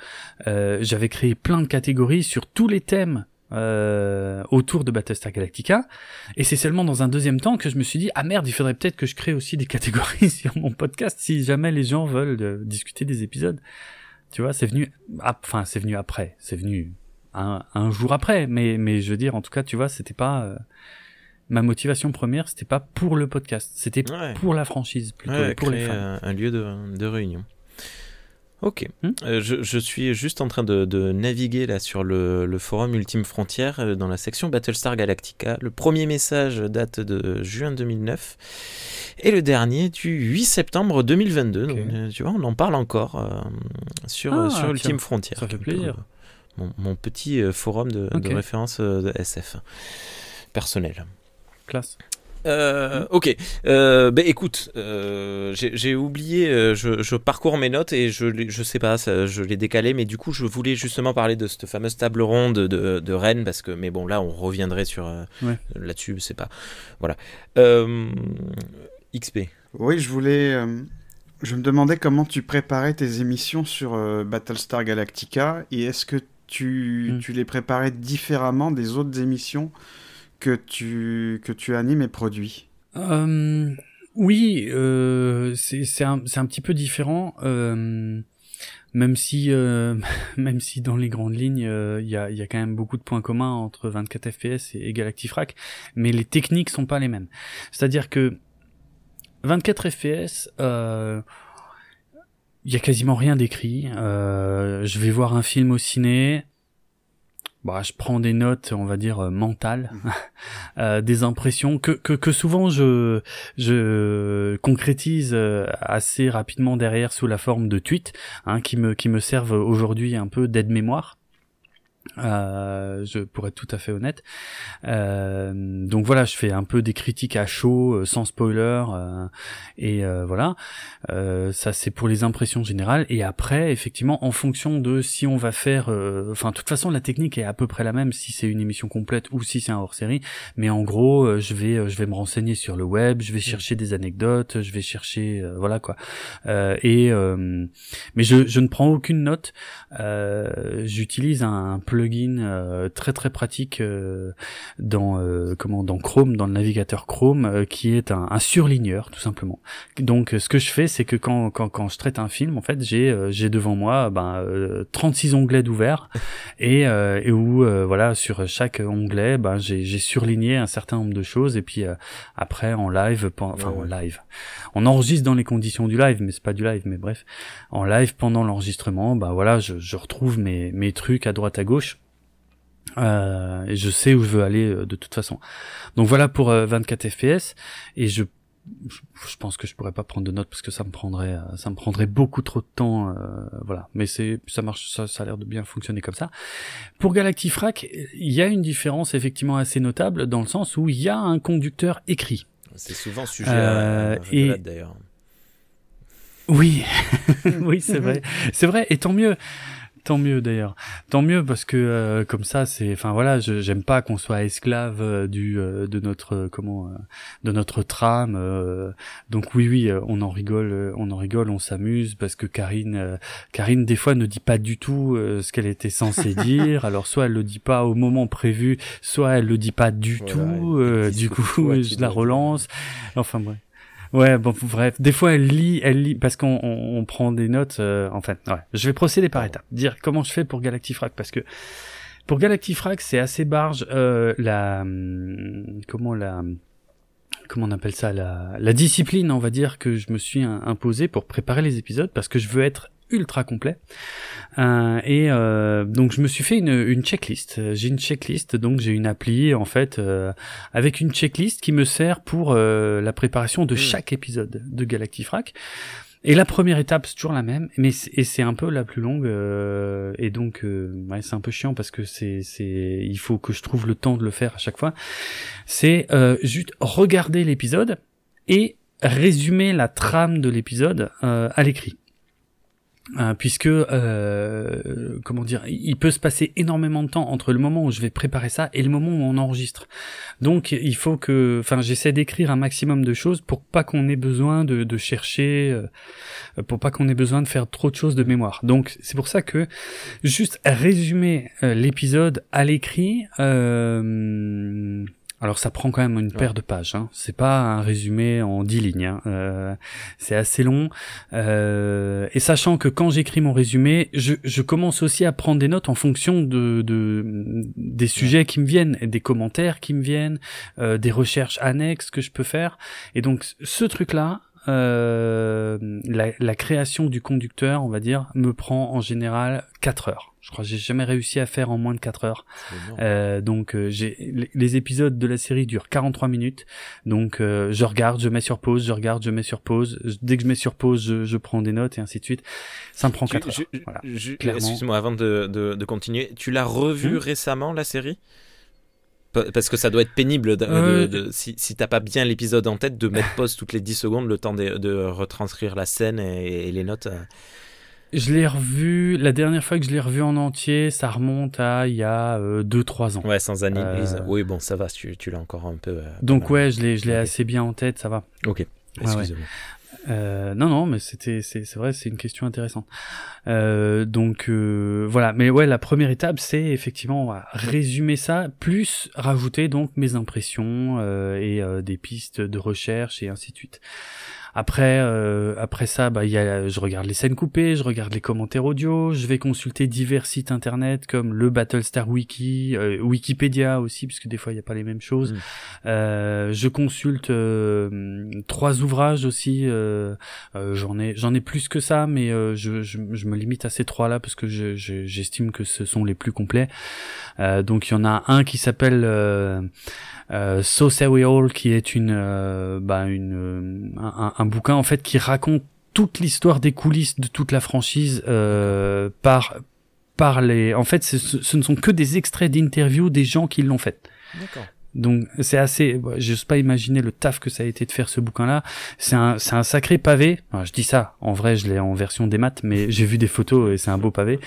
euh, j'avais créé plein de catégories sur tous les thèmes euh, autour de Battlestar Galactica. Et c'est seulement dans un deuxième temps que je me suis dit, ah merde, il faudrait peut-être que je crée aussi des [laughs] catégories sur mon podcast si jamais les gens veulent euh, discuter des épisodes. Tu vois, c'est venu, enfin, c'est venu après, c'est venu un, un, jour après, mais, mais je veux dire, en tout cas, tu vois, c'était pas, euh, ma motivation première, c'était pas pour le podcast, c'était pour la franchise, plutôt pour les fans. Un lieu de, de réunion. Ok. Hmm. Euh, je, suis juste en train de, naviguer là sur le, forum Ultime Frontière euh, dans la section Battlestar Galactica. Le premier message date de juin 2009 et le dernier du 8 septembre 2022. Donc, euh, tu vois, on en parle encore sur, ah, sur Ultime Frontière. Ça fait plaisir. Mon, petit forum de, de référence de SF personnel. Classe. Euh, ok. Euh, ben écoute, euh, j'ai oublié, euh, je, je, parcours mes notes et je, je sais pas, ça, je l'ai décalé, mais du coup, je voulais justement parler de cette fameuse table ronde de, de Rennes parce que, mais bon, là, on reviendrait sur là-dessus, c'est pas, voilà. XP. Oui, je voulais. je me demandais comment tu préparais tes émissions sur Battlestar Galactica et est-ce que tu, hmm. tu les préparais différemment des autres émissions que tu, que tu animes et produis euh, Oui, euh, c'est un, un, petit peu différent. Euh, même si, euh, [laughs] même si dans les grandes lignes, il y, a, y, a, quand même beaucoup de points communs entre 24 FPS et, Galactifrac, mais les techniques sont pas les mêmes. C'est-à-dire que 24 FPS, il y a quasiment rien d'écrit. je vais voir un film au ciné, bah, je prends des notes, on va dire euh, mentales, mmh. [laughs] euh, des impressions que, que, que souvent je je concrétise euh, assez rapidement derrière sous la forme de tweets, hein, qui me qui me servent aujourd'hui un peu d'aide mémoire. Euh, je pourrais être tout à fait honnête. Euh, donc voilà, je fais un peu des critiques à chaud, euh, sans spoiler, euh, et euh, voilà. ça c'est pour les impressions générales. Et après, effectivement, en fonction de si on va faire, enfin, de toute façon, la technique est à peu près la même si c'est une émission complète ou si c'est un hors-série. Mais en gros, je vais, je vais me renseigner sur le web, je vais mm. chercher des anecdotes, je vais chercher, voilà quoi. et mais je, je ne prends aucune note. J'utilise un plugin euh, très très pratique euh, dans euh, comment dans Chrome, dans le navigateur Chrome, qui est un, un, surligneur tout simplement. Donc ce que je fais, c'est que quand, quand, quand je traite un film, en fait, j'ai j'ai devant moi ben, 36 onglets d'ouvert et, et où voilà sur chaque onglet, ben, j'ai surligné un certain nombre de choses et puis après en live, enfin en live, on enregistre dans les conditions du live, mais c'est pas du live, mais bref, en live pendant l'enregistrement, ben voilà, je, je retrouve mes mes trucs à droite à gauche euh, et je sais où je veux aller euh, de toute façon. Donc voilà pour 24 euh, FPS et je je pense que je pourrais pas prendre de notes parce que ça me prendrait ça me prendrait beaucoup trop de temps voilà. Mais c'est ça marche ça, ça a l'air de bien fonctionner comme ça. Pour Galactifrac il y a une différence effectivement assez notable dans le sens où il y a un conducteur écrit. C'est souvent sujet à, et... d'ailleurs. Oui. [laughs] Oui c'est vrai. C'est vrai. Et tant mieux Tant mieux d'ailleurs. Tant mieux parce que euh, comme ça c'est enfin voilà, j'aime pas qu'on soit esclave euh, du euh, de notre comment de notre trame. donc oui oui, on en rigole, on en rigole, on s'amuse parce que Karine Karine des fois ne dit pas du tout ce qu'elle était censée [laughs] dire. Alors soit elle le dit pas au moment prévu, soit elle le dit pas du tout. du coup, je la relance. Enfin bref. Ouais, bon, bref. Des fois, elle lit, elle lit, parce qu'on on, prend des notes. Euh, enfin, ouais. Je vais procéder par étapes. Dire comment je fais pour Galactifrac, parce que pour Galactifrac, c'est assez barge. Euh, la, hum, comment la, comment on appelle ça, la, la discipline, on va dire, que je me suis imposée pour préparer les épisodes, parce que je veux être ultra complet. Euh, et euh, donc je me suis fait une, une checklist. J'ai une checklist, donc j'ai une appli en fait euh, avec une checklist qui me sert pour euh, la préparation de hmm. chaque épisode de Galactifrac. Et la première étape c'est toujours la même, mais et c'est un peu la plus longue euh, et donc ouais, c'est un peu chiant parce que c'est c'est il faut que je trouve le temps de le faire à chaque fois. C'est juste regarder l'épisode et résumer la trame de l'épisode à l'écrit. Euh, puisque euh, comment dire, il peut se passer énormément de temps entre le moment où je vais préparer ça et le moment où on enregistre. Donc il faut que, enfin, j'essaie d'écrire un maximum de choses pour pas qu'on ait besoin de, de chercher, euh, pour pas qu'on ait besoin de faire trop de choses de mémoire. Donc c'est pour ça que juste résumer euh, l'épisode à l'écrit. Euh, alors ça prend quand même une paire de pages. Hein. C'est pas un résumé en dix lignes. Hein. Euh, c'est assez long. Euh, et sachant que quand j'écris mon résumé, je, je, commence aussi à prendre des notes en fonction de, de des sujets qui me viennent, des commentaires qui me viennent, euh, des recherches annexes que je peux faire. Et donc ce truc-là, la, la, création du conducteur, on va dire, me prend en général 4 heures. Je crois que j'ai jamais réussi à faire en moins de 4 heures. Euh, donc euh, j'ai les épisodes de la série durent 43 minutes. Donc euh, je regarde, je mets sur pause, je regarde, je mets sur pause. Dès que je mets sur pause, je, je prends des notes et ainsi de suite. Ça me prend 4 heures. Voilà, Excuse-moi avant de, de, de, continuer. Tu l'as revu hmm récemment la série? Parce que ça doit être pénible de, euh, si, si t'as pas bien l'épisode en tête de mettre [laughs] pause toutes les 10 secondes le temps de, retranscrire la scène et, les notes. Je l'ai revu, la dernière fois que je l'ai revu en entier, ça remonte à il y a 2-3 euh, ans. Ouais, sans analyse. Euh... Oui, bon, ça va, tu, tu l'as encore un peu. Euh, Donc, ouais, je l'ai, je l'ai assez bien en tête, ça va. Ok, excusez-moi. Euh, non, non, mais c'était, c'est, vrai, c'est une question intéressante. Euh, donc euh, voilà, mais ouais, la première étape, c'est effectivement résumer ça, plus rajouter donc mes impressions et des pistes de recherche et ainsi de suite. Après, euh, après ça, bah, y a, je regarde les scènes coupées, je regarde les commentaires audio, je vais consulter divers sites internet comme le Battlestar Wiki, euh, Wikipédia aussi, puisque des fois il n'y a pas les mêmes choses. Mm. Euh, je consulte euh, trois ouvrages aussi. Euh, j'en ai, j'en ai plus que ça, mais je, je, je, me limite à ces trois-là parce que j'estime que ce sont les plus complets. donc il y en a un qui s'appelle euh, so Say We All, qui est une, euh, bah, une un, un, bouquin en fait qui raconte toute l'histoire des coulisses de toute la franchise euh, par par les. En fait, ce, ce ne sont que des extraits d'interviews des gens qui l'ont fait. D'accord. Donc c'est assez, j'ose pas imaginer le taf que ça a été de faire ce bouquin-là. C'est un, c'est un sacré pavé. je dis ça, en vrai, je l'ai en version des maths, mais j'ai vu des photos et c'est un beau pavé.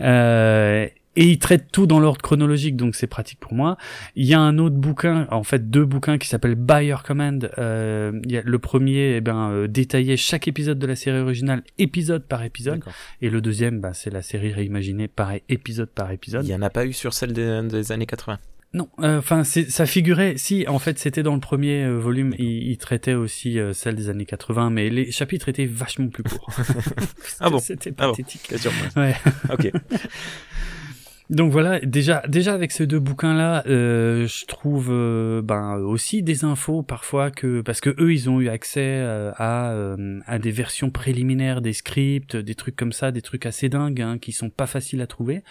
Euh, et il traite tout dans l'ordre chronologique, donc c'est pratique pour moi. Il y a un autre bouquin, en fait deux bouquins qui s'appellent Buyer Command. Euh, il y a le premier, eh ben, euh, détaillait chaque épisode de la série originale, épisode par épisode, et le deuxième, bah, c'est la série réimaginée, pareil, épisode par épisode. Il y en a pas eu sur celle des, années 80. Non, euh, enfin ça figurait. Si, en fait, c'était dans le premier euh, volume. Il, traitait aussi celle des années 80, mais les chapitres étaient vachement plus courts. [laughs] [laughs] ah bon C'était ah pathétique. ouais. ok. [laughs] Donc voilà, déjà, déjà avec ces deux bouquins-là, euh, je trouve euh, ben aussi des infos parfois que parce que eux ils ont eu accès euh, à euh, à des versions préliminaires des scripts, des trucs comme ça, des trucs assez dingues hein, qui sont pas faciles à trouver.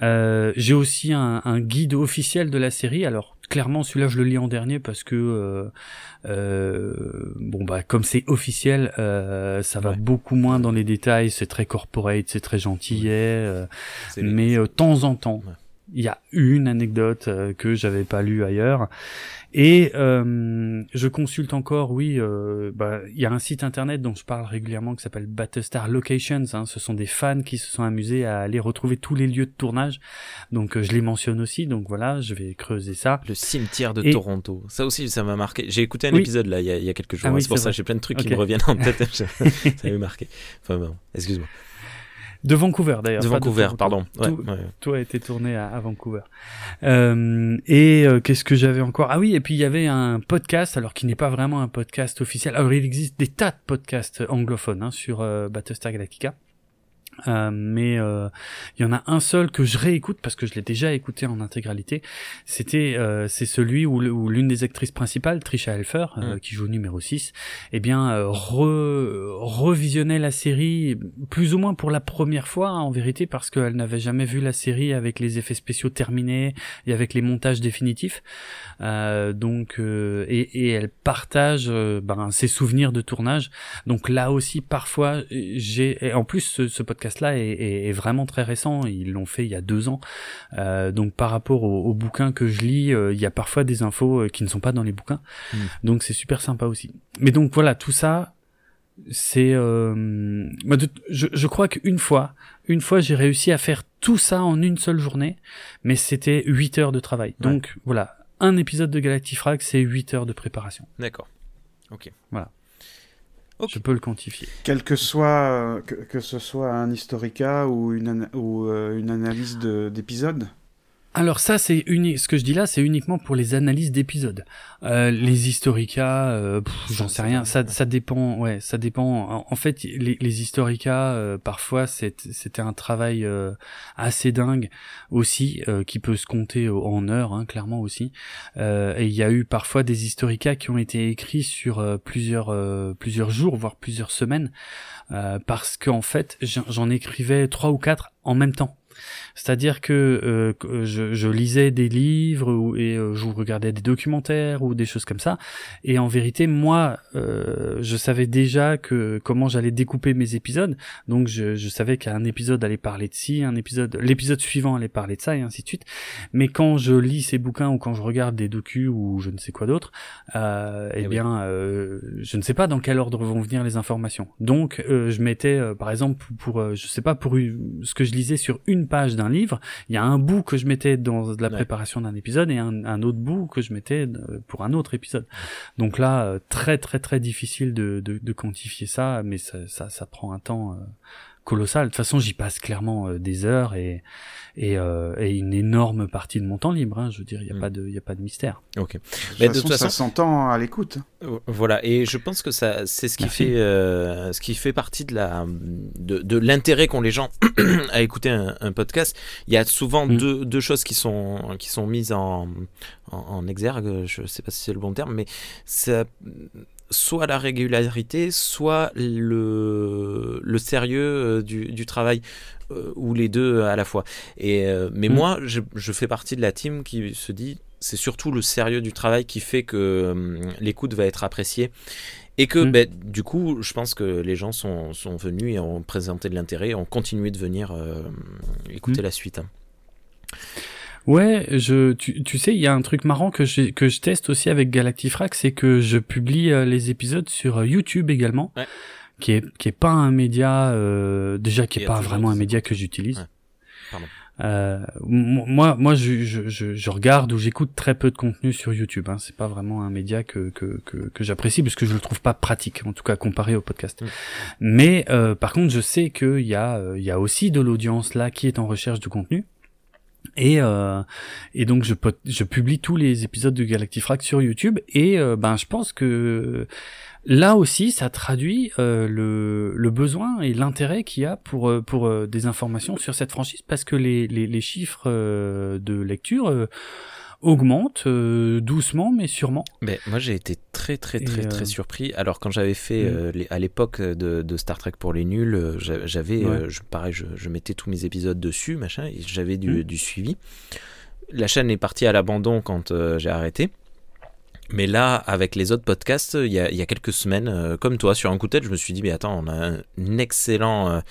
J'ai aussi un, un, guide officiel de la série. Alors clairement celui-là je le lis en dernier parce que euh, bon bah comme c'est officiel, euh, ça va beaucoup moins dans les détails. C'est très corporate, c'est très gentillet, euh, mais de temps en temps, il y a une anecdote que j'avais pas lue ailleurs et euh, je consulte encore, oui, euh, bah, il y a un site internet dont je parle régulièrement qui s'appelle Battlestar Locations. Hein. ce sont des fans qui se sont amusés à aller retrouver tous les lieux de tournage. Donc euh, je les mentionne aussi. Donc voilà, je vais creuser ça. Le cimetière de Toronto. Ça aussi, ça m'a marqué. J'ai écouté un épisode là il y, a, il y a quelques jours. Ah c'est pour ça j'ai plein de trucs qui me reviennent en tête. [laughs] [laughs] ça m'a marqué. Enfin bon, excuse-moi. De Vancouver d'ailleurs. De Vancouver, pardon. tout, a été tourné à, Vancouver. Euh, et euh, qu'est-ce que j'avais encore? Ah oui, et puis il y avait un podcast, alors qui n'est pas vraiment un podcast officiel. Alors il existe des tas de podcasts anglophones hein, sur euh, Battlestar Galactica. Euh, mais euh, il y en a un seul que je réécoute parce que je l'ai déjà écouté en intégralité. C'était euh, c'est celui où, l'une des actrices principales, Trisha Helfer, mm. qui joue numéro 6, eh bien re, revisionnait la série plus ou moins pour la première fois hein, en vérité parce qu'elle n'avait jamais vu la série avec les effets spéciaux terminés et avec les montages définitifs. donc et, et, elle partage ben, ses souvenirs de tournage. Donc là aussi parfois j'ai en plus ce, ce podcast là est, vraiment très récent. Ils l'ont fait il y a deux ans. Euh, donc par rapport aux bouquins que je lis, euh, il y a parfois des infos euh, qui ne sont pas dans les bouquins. Hmm. Donc c'est super sympa aussi. Mais donc voilà, tout ça, c'est... Je, je crois qu'une fois, une fois j'ai réussi à faire tout ça en une seule journée, mais c'était 8 heures de travail. Donc voilà, un épisode de Galactifrag, c'est 8 heures de préparation. D'accord. Ok. Voilà. Je peux le quantifier. Quel que soit, que, ce soit un historica ou une, ou, euh, une analyse d'épisode alors ça, c'est unique. Ce que je dis là, c'est uniquement pour les analyses d'épisodes. Euh, les historicas, euh, j'en sais rien. Ça, ça dépend. Ouais, ça dépend. En, fait, les, les historicas, euh, parfois, c'était un travail euh, assez dingue aussi, qui peut se compter en heures, hein, clairement aussi. et il y a eu parfois des historicas qui ont été écrits sur plusieurs plusieurs jours, voire plusieurs semaines, parce qu'en fait, j'en écrivais trois ou quatre en même temps. C'est-à-dire que euh, je, je, lisais des livres et euh, je regardais des documentaires ou des choses comme ça. Et en vérité, moi, euh, je savais déjà que comment j'allais découper mes épisodes. Donc je, je savais qu'un épisode allait parler de ci, un épisode, l'épisode suivant allait parler de ça et ainsi de suite. Mais quand je lis ces bouquins ou quand je regarde des docus ou je ne sais quoi d'autre, euh, eh, eh bien, euh, je ne sais pas dans quel ordre vont venir les informations. Donc je mettais, par exemple, pour, je sais pas, pour ce que je lisais sur une page d'un livre, il y a un bout que je mettais dans la préparation d'un épisode et un, autre bout que je mettais pour un autre épisode. Donc là, euh, très très très difficile de, de, quantifier ça, mais ça, ça, ça prend un temps euh, colossal. De toute façon, j'y passe clairement euh, des heures et, et, euh, et, une énorme partie de mon temps libre. Hein. Je veux dire, il n'y a, mm. pas de, y a pas de mystère. Ok. De Mais de toute façon, ça s'entend à l'écoute. Voilà, et je pense que ça, c'est ce qui fait, euh, ce qui fait partie de la, de, de l'intérêt qu'ont les gens [coughs] à écouter un, un, podcast. Il y a souvent mm. deux, deux, choses qui sont, qui sont mises en, en, en exergue. Je sais pas si c'est le bon terme, mais ça soit la régularité, soit le, le sérieux euh, du, du travail, euh, ou les deux à la fois. Et, euh, mais mm. moi, je, je, fais partie de la team qui se dit, c'est surtout le sérieux du travail qui fait que l'écoute va être appréciée. Et que mm. ben, du coup, je pense que les gens sont, sont venus et ont présenté de l'intérêt, ont continué de venir écouter mm. la suite. Hein. Ouais, je, tu, tu sais, il y a un truc marrant que je, que je teste aussi avec Galactifrac, c'est que je publie euh, les épisodes sur euh, YouTube également, ouais. qui est qui est pas un média euh, déjà qui est pas vraiment un média que j'utilise. Ouais. Euh, moi, moi, je, je, je regarde ou j'écoute très peu de contenu sur YouTube. Hein. C'est pas vraiment un média que que, que, que j'apprécie parce que je le trouve pas pratique, en tout cas comparé au podcast. Mais euh, par contre, je sais qu'il y a il y a aussi de l'audience là qui est en recherche de contenu et, euh, et donc je, je publie tous les épisodes de Galactifrac sur YouTube. Et euh, ben je pense que là aussi ça traduit euh, le, le besoin et l'intérêt qu'il y a pour euh, pour des informations sur cette franchise. Parce que les, les chiffres de lecture augmente euh, doucement mais sûrement. Mais moi j'ai été très très très très euh, surpris. Alors quand j'avais fait mm. euh, à l'époque de, de, Star Trek pour les nuls, j'avais je, pareil je, je, mettais tous mes épisodes dessus machin et j'avais du, mm. du, suivi. La chaîne est partie à l'abandon quand j'ai arrêté. Mais là, avec les autres podcasts, il y a, il y a quelques semaines, comme toi, sur un coup de tête, je me suis dit, mais attends, on a un excellent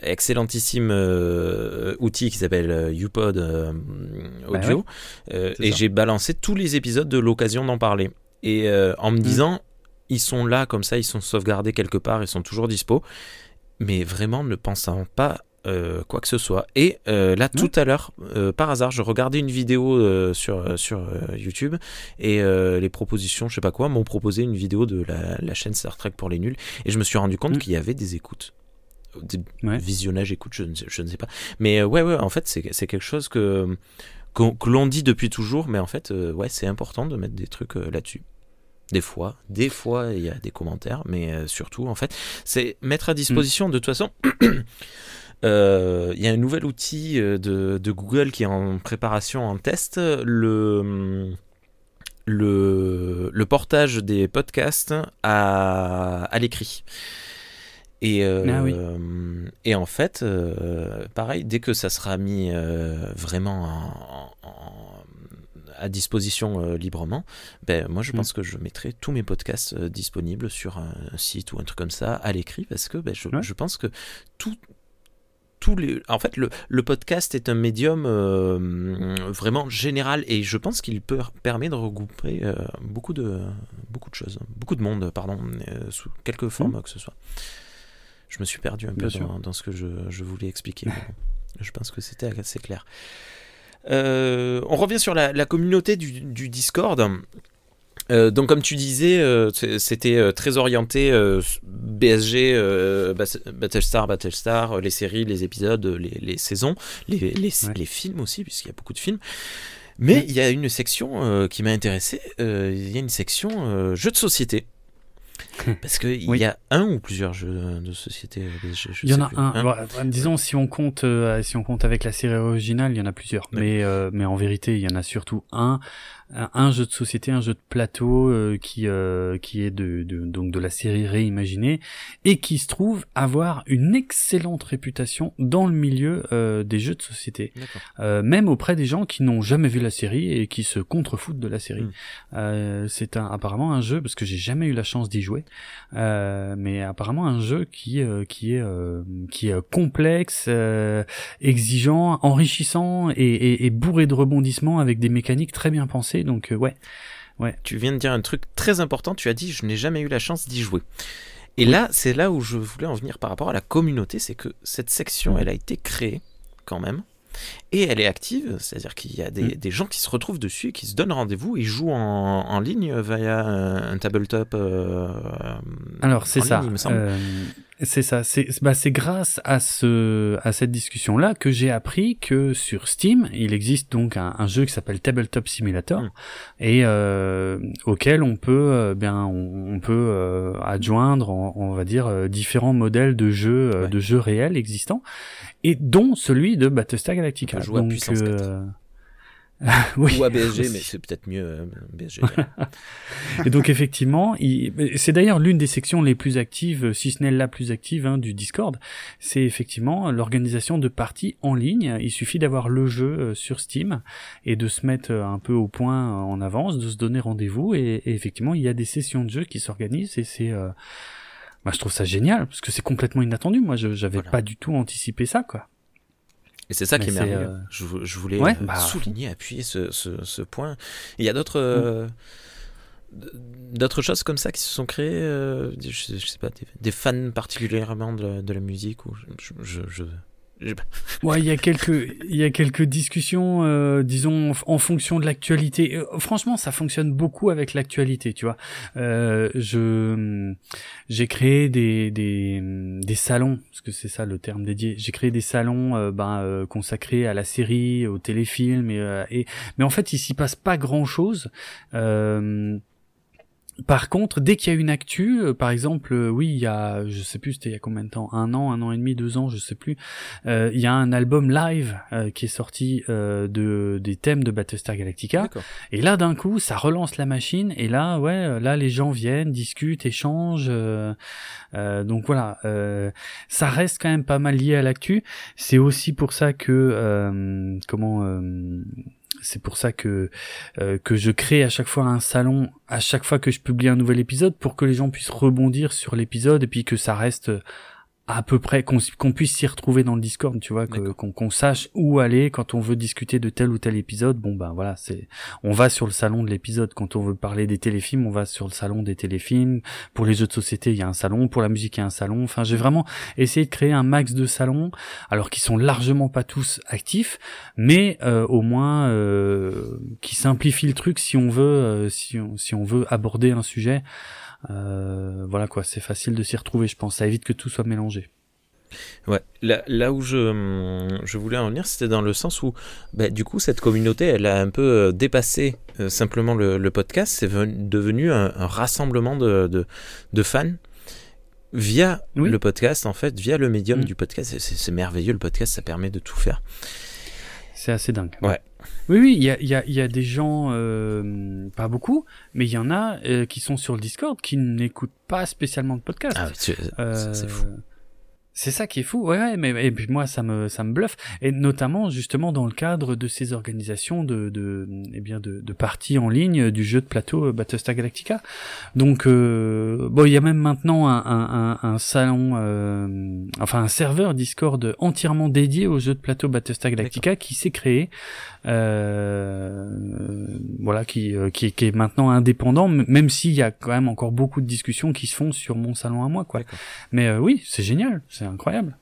excellentissime euh, outil qui s'appelle euh, YouPod euh, bah Audio. et j'ai balancé tous les épisodes de l'occasion d'en parler. Et en me mm. disant, ils sont là comme ça, ils sont sauvegardés quelque part, ils sont toujours dispo. Mais vraiment ne pensant pas quoi que ce soit. Et là, tout à l'heure, par hasard, je regardais une vidéo sur, sur YouTube et les propositions, je sais pas quoi, m'ont proposé une vidéo de la, chaîne Star Trek pour les nuls. Et je me suis rendu compte mm. qu'il y avait des écoutes visionnage, écoute, je ne, sais, je ne sais pas. Mais euh, ouais, ouais, en fait, c'est quelque chose que, que, l'on dit depuis toujours, mais en fait, euh, ouais, c'est important de mettre des trucs euh, là-dessus. Des fois, des fois, il y a des commentaires, mais surtout, en fait, c'est mettre à disposition, mm. de toute façon. [coughs] Il y a un nouvel outil de, de, Google qui est en préparation, en test, le, le, le portage des podcasts à, à l'écrit. Et, euh, ah et en fait, euh, pareil, dès que ça sera mis euh, vraiment à disposition librement, ben, moi je mm. pense que je mettrai tous mes podcasts disponibles sur un site ou un truc comme ça à l'écrit parce que ben, je, je, pense que tout. Tous les... En fait, le, le podcast est un médium vraiment général et je pense qu'il peut permet de regrouper beaucoup, de, beaucoup de choses, beaucoup de monde, pardon, sous quelque forme mm. que ce soit je me suis perdu un peu dans, ce que je, je voulais expliquer. [laughs] je pense que c'était assez clair. Euh, on revient sur la, la communauté du, du Discord. Euh, donc comme tu disais, euh, c'était très orienté BSG, Battlestar, Battlestar, les séries, les épisodes, les, saisons, les, les, films aussi, puisqu'il y a beaucoup de films. Mais il y a une section qui m'a intéressé, il y a une section jeux de société. [laughs] Parce qu'il y a un ou plusieurs jeux de société. il y en a un. disons si on compte si on compte avec la série originale, il y en a plusieurs. Mais mais en vérité, il y en a surtout un un jeu de société, un jeu de plateau euh, qui euh, qui est de, de, donc de la série réimaginée et qui se trouve avoir une excellente réputation dans le milieu euh, des jeux de société, même auprès des gens qui n'ont jamais vu la série et qui se contrefoutent de la série. Hmm. c'est un, apparemment un jeu parce que j'ai jamais eu la chance d'y jouer, mais apparemment un jeu qui qui est qui est complexe, exigeant, enrichissant et, et, et bourré de rebondissements avec des mécaniques très bien pensées donc euh, ouais. Ouais. Tu viens de dire un truc très important, tu as dit je n'ai jamais eu la chance d'y jouer. Et là, c'est là où je voulais en venir par rapport à la communauté, c'est que cette section, elle a été créée quand même. Et elle est active, c'est-à-dire qu'il y a des, mm. gens qui se retrouvent dessus, qui se donnent rendez-vous, ils jouent en, ligne via un, tabletop. Euh, Alors c'est ça. Euh, c'est ça. C'est bah, grâce à ce à cette discussion là que j'ai appris que sur Steam il existe donc un, jeu qui s'appelle Tabletop Simulator mm. et euh, auquel on peut euh, bien on, peut adjoindre on, va dire différents modèles de jeux de jeux réels existants et dont celui de Battlestar Galactica. joue à puissance 4. Euh, oui, ou à BSG, mais c'est peut-être mieux euh, BSG. [laughs] et donc effectivement, c'est d'ailleurs l'une des sections les plus actives, si ce n'est la plus active hein, du Discord. C'est effectivement l'organisation de parties en ligne. Il suffit d'avoir le jeu euh, sur Steam et de se mettre un peu au point en avance, de se donner rendez-vous. Et, effectivement, il y a des sessions de jeu qui s'organisent et c'est bah, je trouve ça génial parce que c'est complètement inattendu. Moi, je j'avais pas du tout anticipé ça, quoi. Et c'est ça qui est merveilleux. Euh, je, je, voulais euh, bah, souligner, appuyer ce, ce, ce, point. Il y a d'autres. Euh, d'autres choses comme ça qui se sont créées, je, je, sais pas, des, fans particulièrement de, de la musique ou je, je, ouais, il y a quelques, il y a quelques discussions, euh, disons, en fonction de l'actualité. Euh, franchement, ça fonctionne beaucoup avec l'actualité, tu vois. Euh, je, j'ai créé des, des, des salons, parce que c'est ça le terme dédié. J'ai créé des salons, euh, ben, euh, consacrés à la série, au téléfilm, et, et mais en fait, il s'y passe pas grand chose. Euh, par contre, dès qu'il y a une actu, euh, par exemple, euh, oui, il y a, je sais plus, c'était il y a combien de temps, un an, un an et demi, deux ans, je sais plus. Euh, il y a un album live qui est sorti de des thèmes de Battlestar Galactica. Et là, d'un coup, ça relance la machine. Et là, ouais, là, les gens viennent, discutent, échangent. donc voilà, ça reste quand même pas mal lié à l'actu. C'est aussi pour ça que comment c'est pour ça que euh, que je crée à chaque fois un salon à chaque fois que je publie un nouvel épisode pour que les gens puissent rebondir sur l'épisode et puis que ça reste à peu près qu'on puisse s'y retrouver dans le Discord, tu vois, qu'on sache où aller quand on veut discuter de tel ou tel épisode. Bon ben voilà, c'est on va sur le salon de l'épisode. Quand on veut parler des téléfilms, on va sur le salon des téléfilms. Pour les jeux de société, il y a un salon. Pour la musique, il y a un salon. Enfin, j'ai vraiment essayé de créer un max de salons, alors qu'ils sont largement pas tous actifs, mais euh, au moins euh, qui simplifient le truc si on veut, euh, si, on, si on veut aborder un sujet. Euh, voilà quoi, c'est facile de s'y retrouver, je pense. Ça évite que tout soit mélangé. Ouais, là, là où je, je, voulais en venir, c'était dans le sens où, bah, du coup, cette communauté, elle a un peu euh, dépassé euh, simplement le, podcast. C'est devenu un, rassemblement de, de, de, fans via le podcast, en fait, via le médium mm. du podcast. C'est merveilleux, le podcast, ça permet de tout faire. C'est assez dingue. Ouais. Oui, oui, il y a, y, a, y a, des gens, euh, pas beaucoup, mais il y en a euh, qui sont sur le Discord qui n'écoutent pas spécialement de podcast. Ah, c'est fou. C'est ça qui est fou, ouais, ouais, mais et puis moi ça me ça me bluffe et notamment justement dans le cadre de ces organisations de de eh bien de, de parties en ligne du jeu de plateau euh, Battlestar Galactica. Donc euh, bon, il y a même maintenant un, un, un, salon, euh, enfin un serveur Discord entièrement dédié au jeu de plateau Battlestar Galactica qui s'est créé, euh, voilà, qui, euh, qui qui est maintenant indépendant, même s'il y a quand même encore beaucoup de discussions qui se font sur mon salon à moi, quoi. Mais oui, c'est génial, c'est incroyable.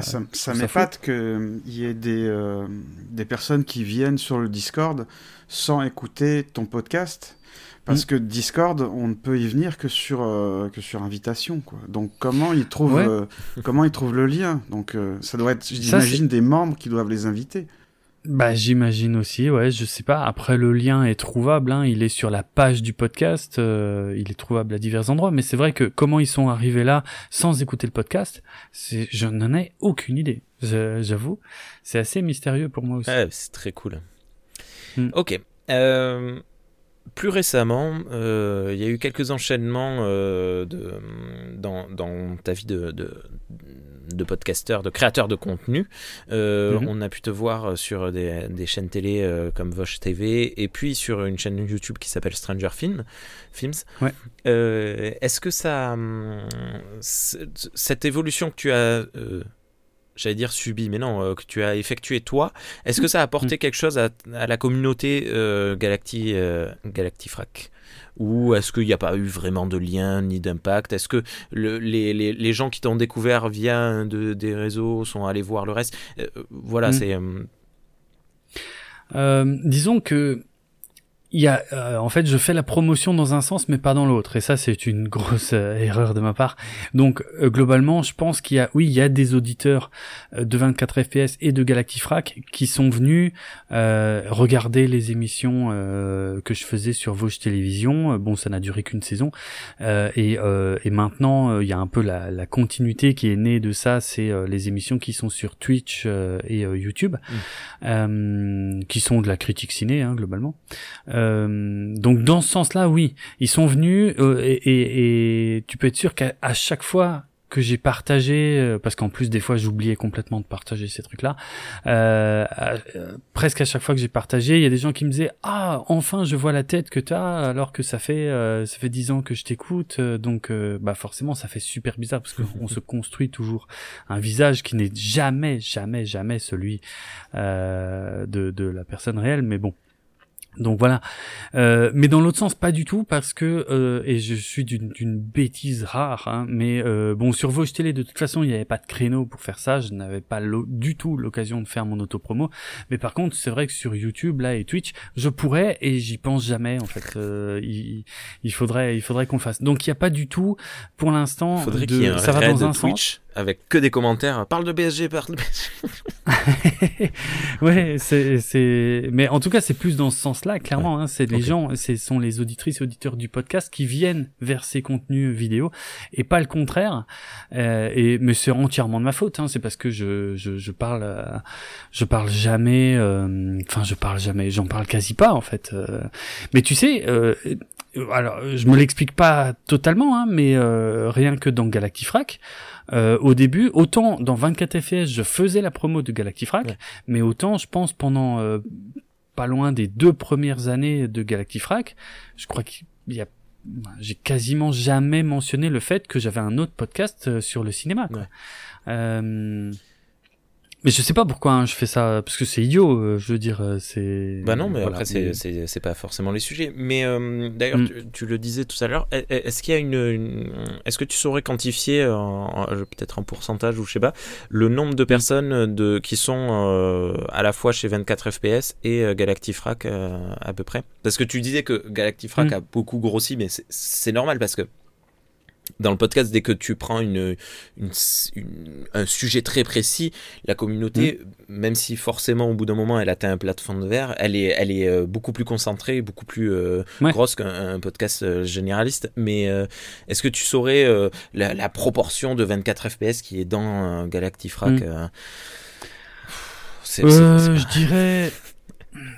ça, ça m'épate qu'il y ait des, euh, des personnes qui viennent sur le Discord sans écouter ton podcast. Parce que Discord, on ne peut y venir que sur, euh, que sur invitation. Quoi. Donc comment ils trouvent, euh, comment ils trouvent le lien? Donc ça doit être, j'imagine, des membres qui doivent les inviter. Bah j'imagine aussi, ouais, je sais pas. Après le lien est trouvable, hein, il est sur la page du podcast, il est trouvable à divers endroits. Mais c'est vrai que comment ils sont arrivés là sans écouter le podcast, je n'en ai aucune idée. J'avoue, c'est assez mystérieux pour moi aussi. Ouais, c'est très cool. Hmm. Ok. Euh, plus récemment, euh, il y a eu quelques enchaînements euh, de, dans, dans, ta vie de, de, de podcasteur, de créateur de contenu. Mhm. On a pu te voir sur des, des chaînes télé comme Vosh TV et puis sur une chaîne YouTube qui s'appelle Stranger Film, Films. Ouais. Est-ce que ça, cette évolution que tu as j'allais dire subi, mais non, euh, que tu as effectué toi. Est-ce que ça a apporté mm. quelque chose à, la communauté euh, Galacti, euh, Galactifrac Ou est-ce qu'il n'y a pas eu vraiment de lien ni d'impact? Est-ce que le, les, les, les, gens qui t'ont découvert via de, des réseaux sont allés voir le reste? Voilà, mm. c'est. disons que il y a, euh, en fait, je fais la promotion dans un sens, mais pas dans l'autre. Et ça, c'est une [laughs] grosse euh, erreur de ma part. Donc, euh, globalement, je pense qu'il y a, oui, il y a des auditeurs de 24 FPS et de Galactifrac qui sont venus regarder les émissions que je faisais sur Vosges Télévision. Bon, ça n'a duré qu'une saison. et, et maintenant, il y a un peu la, la, continuité qui est née de ça. C'est les émissions qui sont sur Twitch et YouTube, mmh. qui sont de la critique ciné, hein, globalement. Euh, donc dans ce sens-là, oui, ils sont venus euh, et, et, tu peux être sûr qu'à chaque fois que j'ai partagé, euh, parce qu'en plus des fois j'oubliais complètement de partager ces trucs-là, euh, presque à chaque fois que j'ai partagé, il y a des gens qui me disaient ah enfin je vois la tête que tu as alors que ça fait ça fait dix ans que je t'écoute, donc bah forcément ça fait super bizarre parce qu'on se [laughs] construit toujours un visage qui n'est jamais jamais jamais celui de de la personne réelle, mais bon donc voilà, euh, mais dans l'autre sens pas du tout parce que euh, et je suis d'une bêtise rare, hein, mais euh, bon sur Vosges Télé de toute façon il n'y avait pas de créneau pour faire ça, je n'avais pas du tout l'occasion de faire mon autopromo, mais par contre c'est vrai que sur YouTube là et Twitch je pourrais et j'y pense jamais en fait, euh, il, il, faudrait il faudrait qu'on fasse. Donc il n'y a pas du tout pour l'instant. Faudrait qu'il y ait un ça va dans un Twitch avec que des commentaires. Parle de BSG, parle de BSG. [laughs] ouais, c'est, c'est, mais en tout cas, c'est plus dans ce sens-là, clairement. Hein, c'est les gens, ce sont les auditrices et auditeurs du podcast qui viennent vers ces contenus vidéo et pas le contraire. Euh, et mais c'est entièrement de ma faute. Hein, c'est parce que je, je, je parle, euh, je parle jamais. Euh, enfin, je parle jamais. J'en parle quasi pas en fait. Euh. mais tu sais. alors, je me l'explique pas totalement, hein, mais rien que dans Galactifrac, euh, au début, autant dans 24 FPS, je faisais la promo de Galactifrac, mais autant, je pense, pendant euh, pas loin des deux premières années de Galactifrac, je crois qu'il y a j'ai quasiment jamais mentionné le fait que j'avais un autre podcast euh, sur le cinéma. Quoi. Euh, mais je sais pas pourquoi hein, je fais ça, parce que c'est idiot, euh, je veux dire, euh, c'est... Bah non, mais après, c'est pas forcément les sujets. Mais euh, d'ailleurs, mm. tu, le disais tout à l'heure, est-ce qu'il y a une... Est-ce que tu saurais quantifier, peut-être en pourcentage ou je sais pas, le nombre de mm. personnes de, qui sont à la fois chez 24 FPS et Galactifrac à peu près? Parce que tu disais que Galactifrac mm. a beaucoup grossi, mais c'est normal parce que dans le podcast, dès que tu prends une, un sujet très précis, la communauté, mm. même si forcément au bout d'un moment elle atteint un plafond de verre, elle est, elle est euh, beaucoup plus concentrée, beaucoup plus euh, grosse qu'un podcast euh, généraliste. Mais est-ce que tu saurais la, proportion de 24 FPS qui est dans Galactifrac mm. Je dirais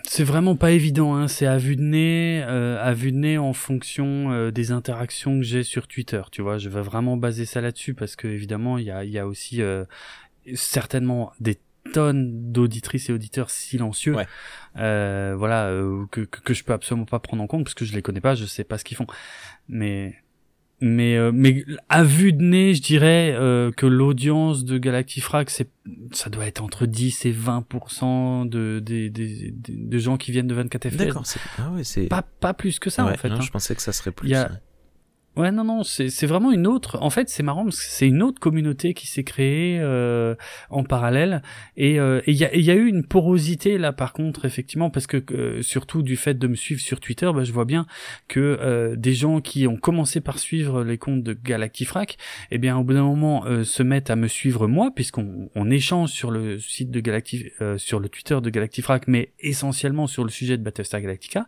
c'est vraiment pas évident, hein. c'est à vue de nez, euh, à vue de nez en fonction euh, des interactions que j'ai sur Twitter, tu vois. Je vais vraiment baser ça là-dessus parce que évidemment il y a, y a aussi euh, certainement des tonnes d'auditrices et auditeurs silencieux, voilà, que, que, que je peux absolument pas prendre en compte parce que je les connais pas, je sais pas ce qu'ils font. Mais mais euh, mais à vue de nez, je dirais euh, que l'audience de Galactifrac, c'est ça doit être entre 10 et 20% de des de, de, gens qui viennent de 24 FPS. D'accord, ah ouais, c'est pas pas plus que ça en fait. Non, hein. je pensais que ça serait plus. Il y a, Ouais, non, non, c'est vraiment une autre. En fait, c'est marrant parce que c'est une autre communauté qui s'est créée euh, en parallèle. Et euh, il y, a, y, a, eu une porosité là, par contre, effectivement, parce que euh, surtout du fait de me suivre sur Twitter, bah, je vois bien que euh, des gens qui ont commencé par suivre les comptes de Galactifrac, eh bien, au bout d'un moment, se mettent à me suivre moi, puisqu'on on échange sur le site de Galactif, sur le Twitter de Galactifrac, mais essentiellement sur le sujet de Battlestar Galactica.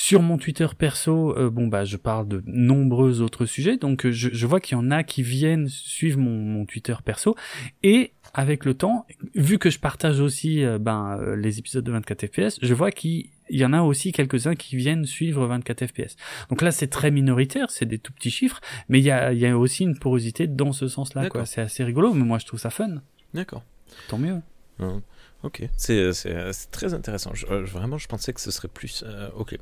Sur mon Twitter perso, euh, bon bah je parle de nombreux autres sujets, donc euh, je, vois qu'il y en a qui viennent suivre mon, Twitter perso et avec le temps, vu que je partage aussi euh, ben les épisodes de 24 FPS, je vois qu'il y en a aussi quelques-uns qui viennent suivre 24 FPS. Donc là, c'est très minoritaire, c'est des tout petits chiffres, mais il y a, y a, aussi une porosité dans ce sens-là. quoi. C'est assez rigolo, mais moi je trouve ça fun. D'accord. Tant mieux. Ok, c'est très intéressant. Euh, vraiment, je pensais que ce serait plus. Euh, ok.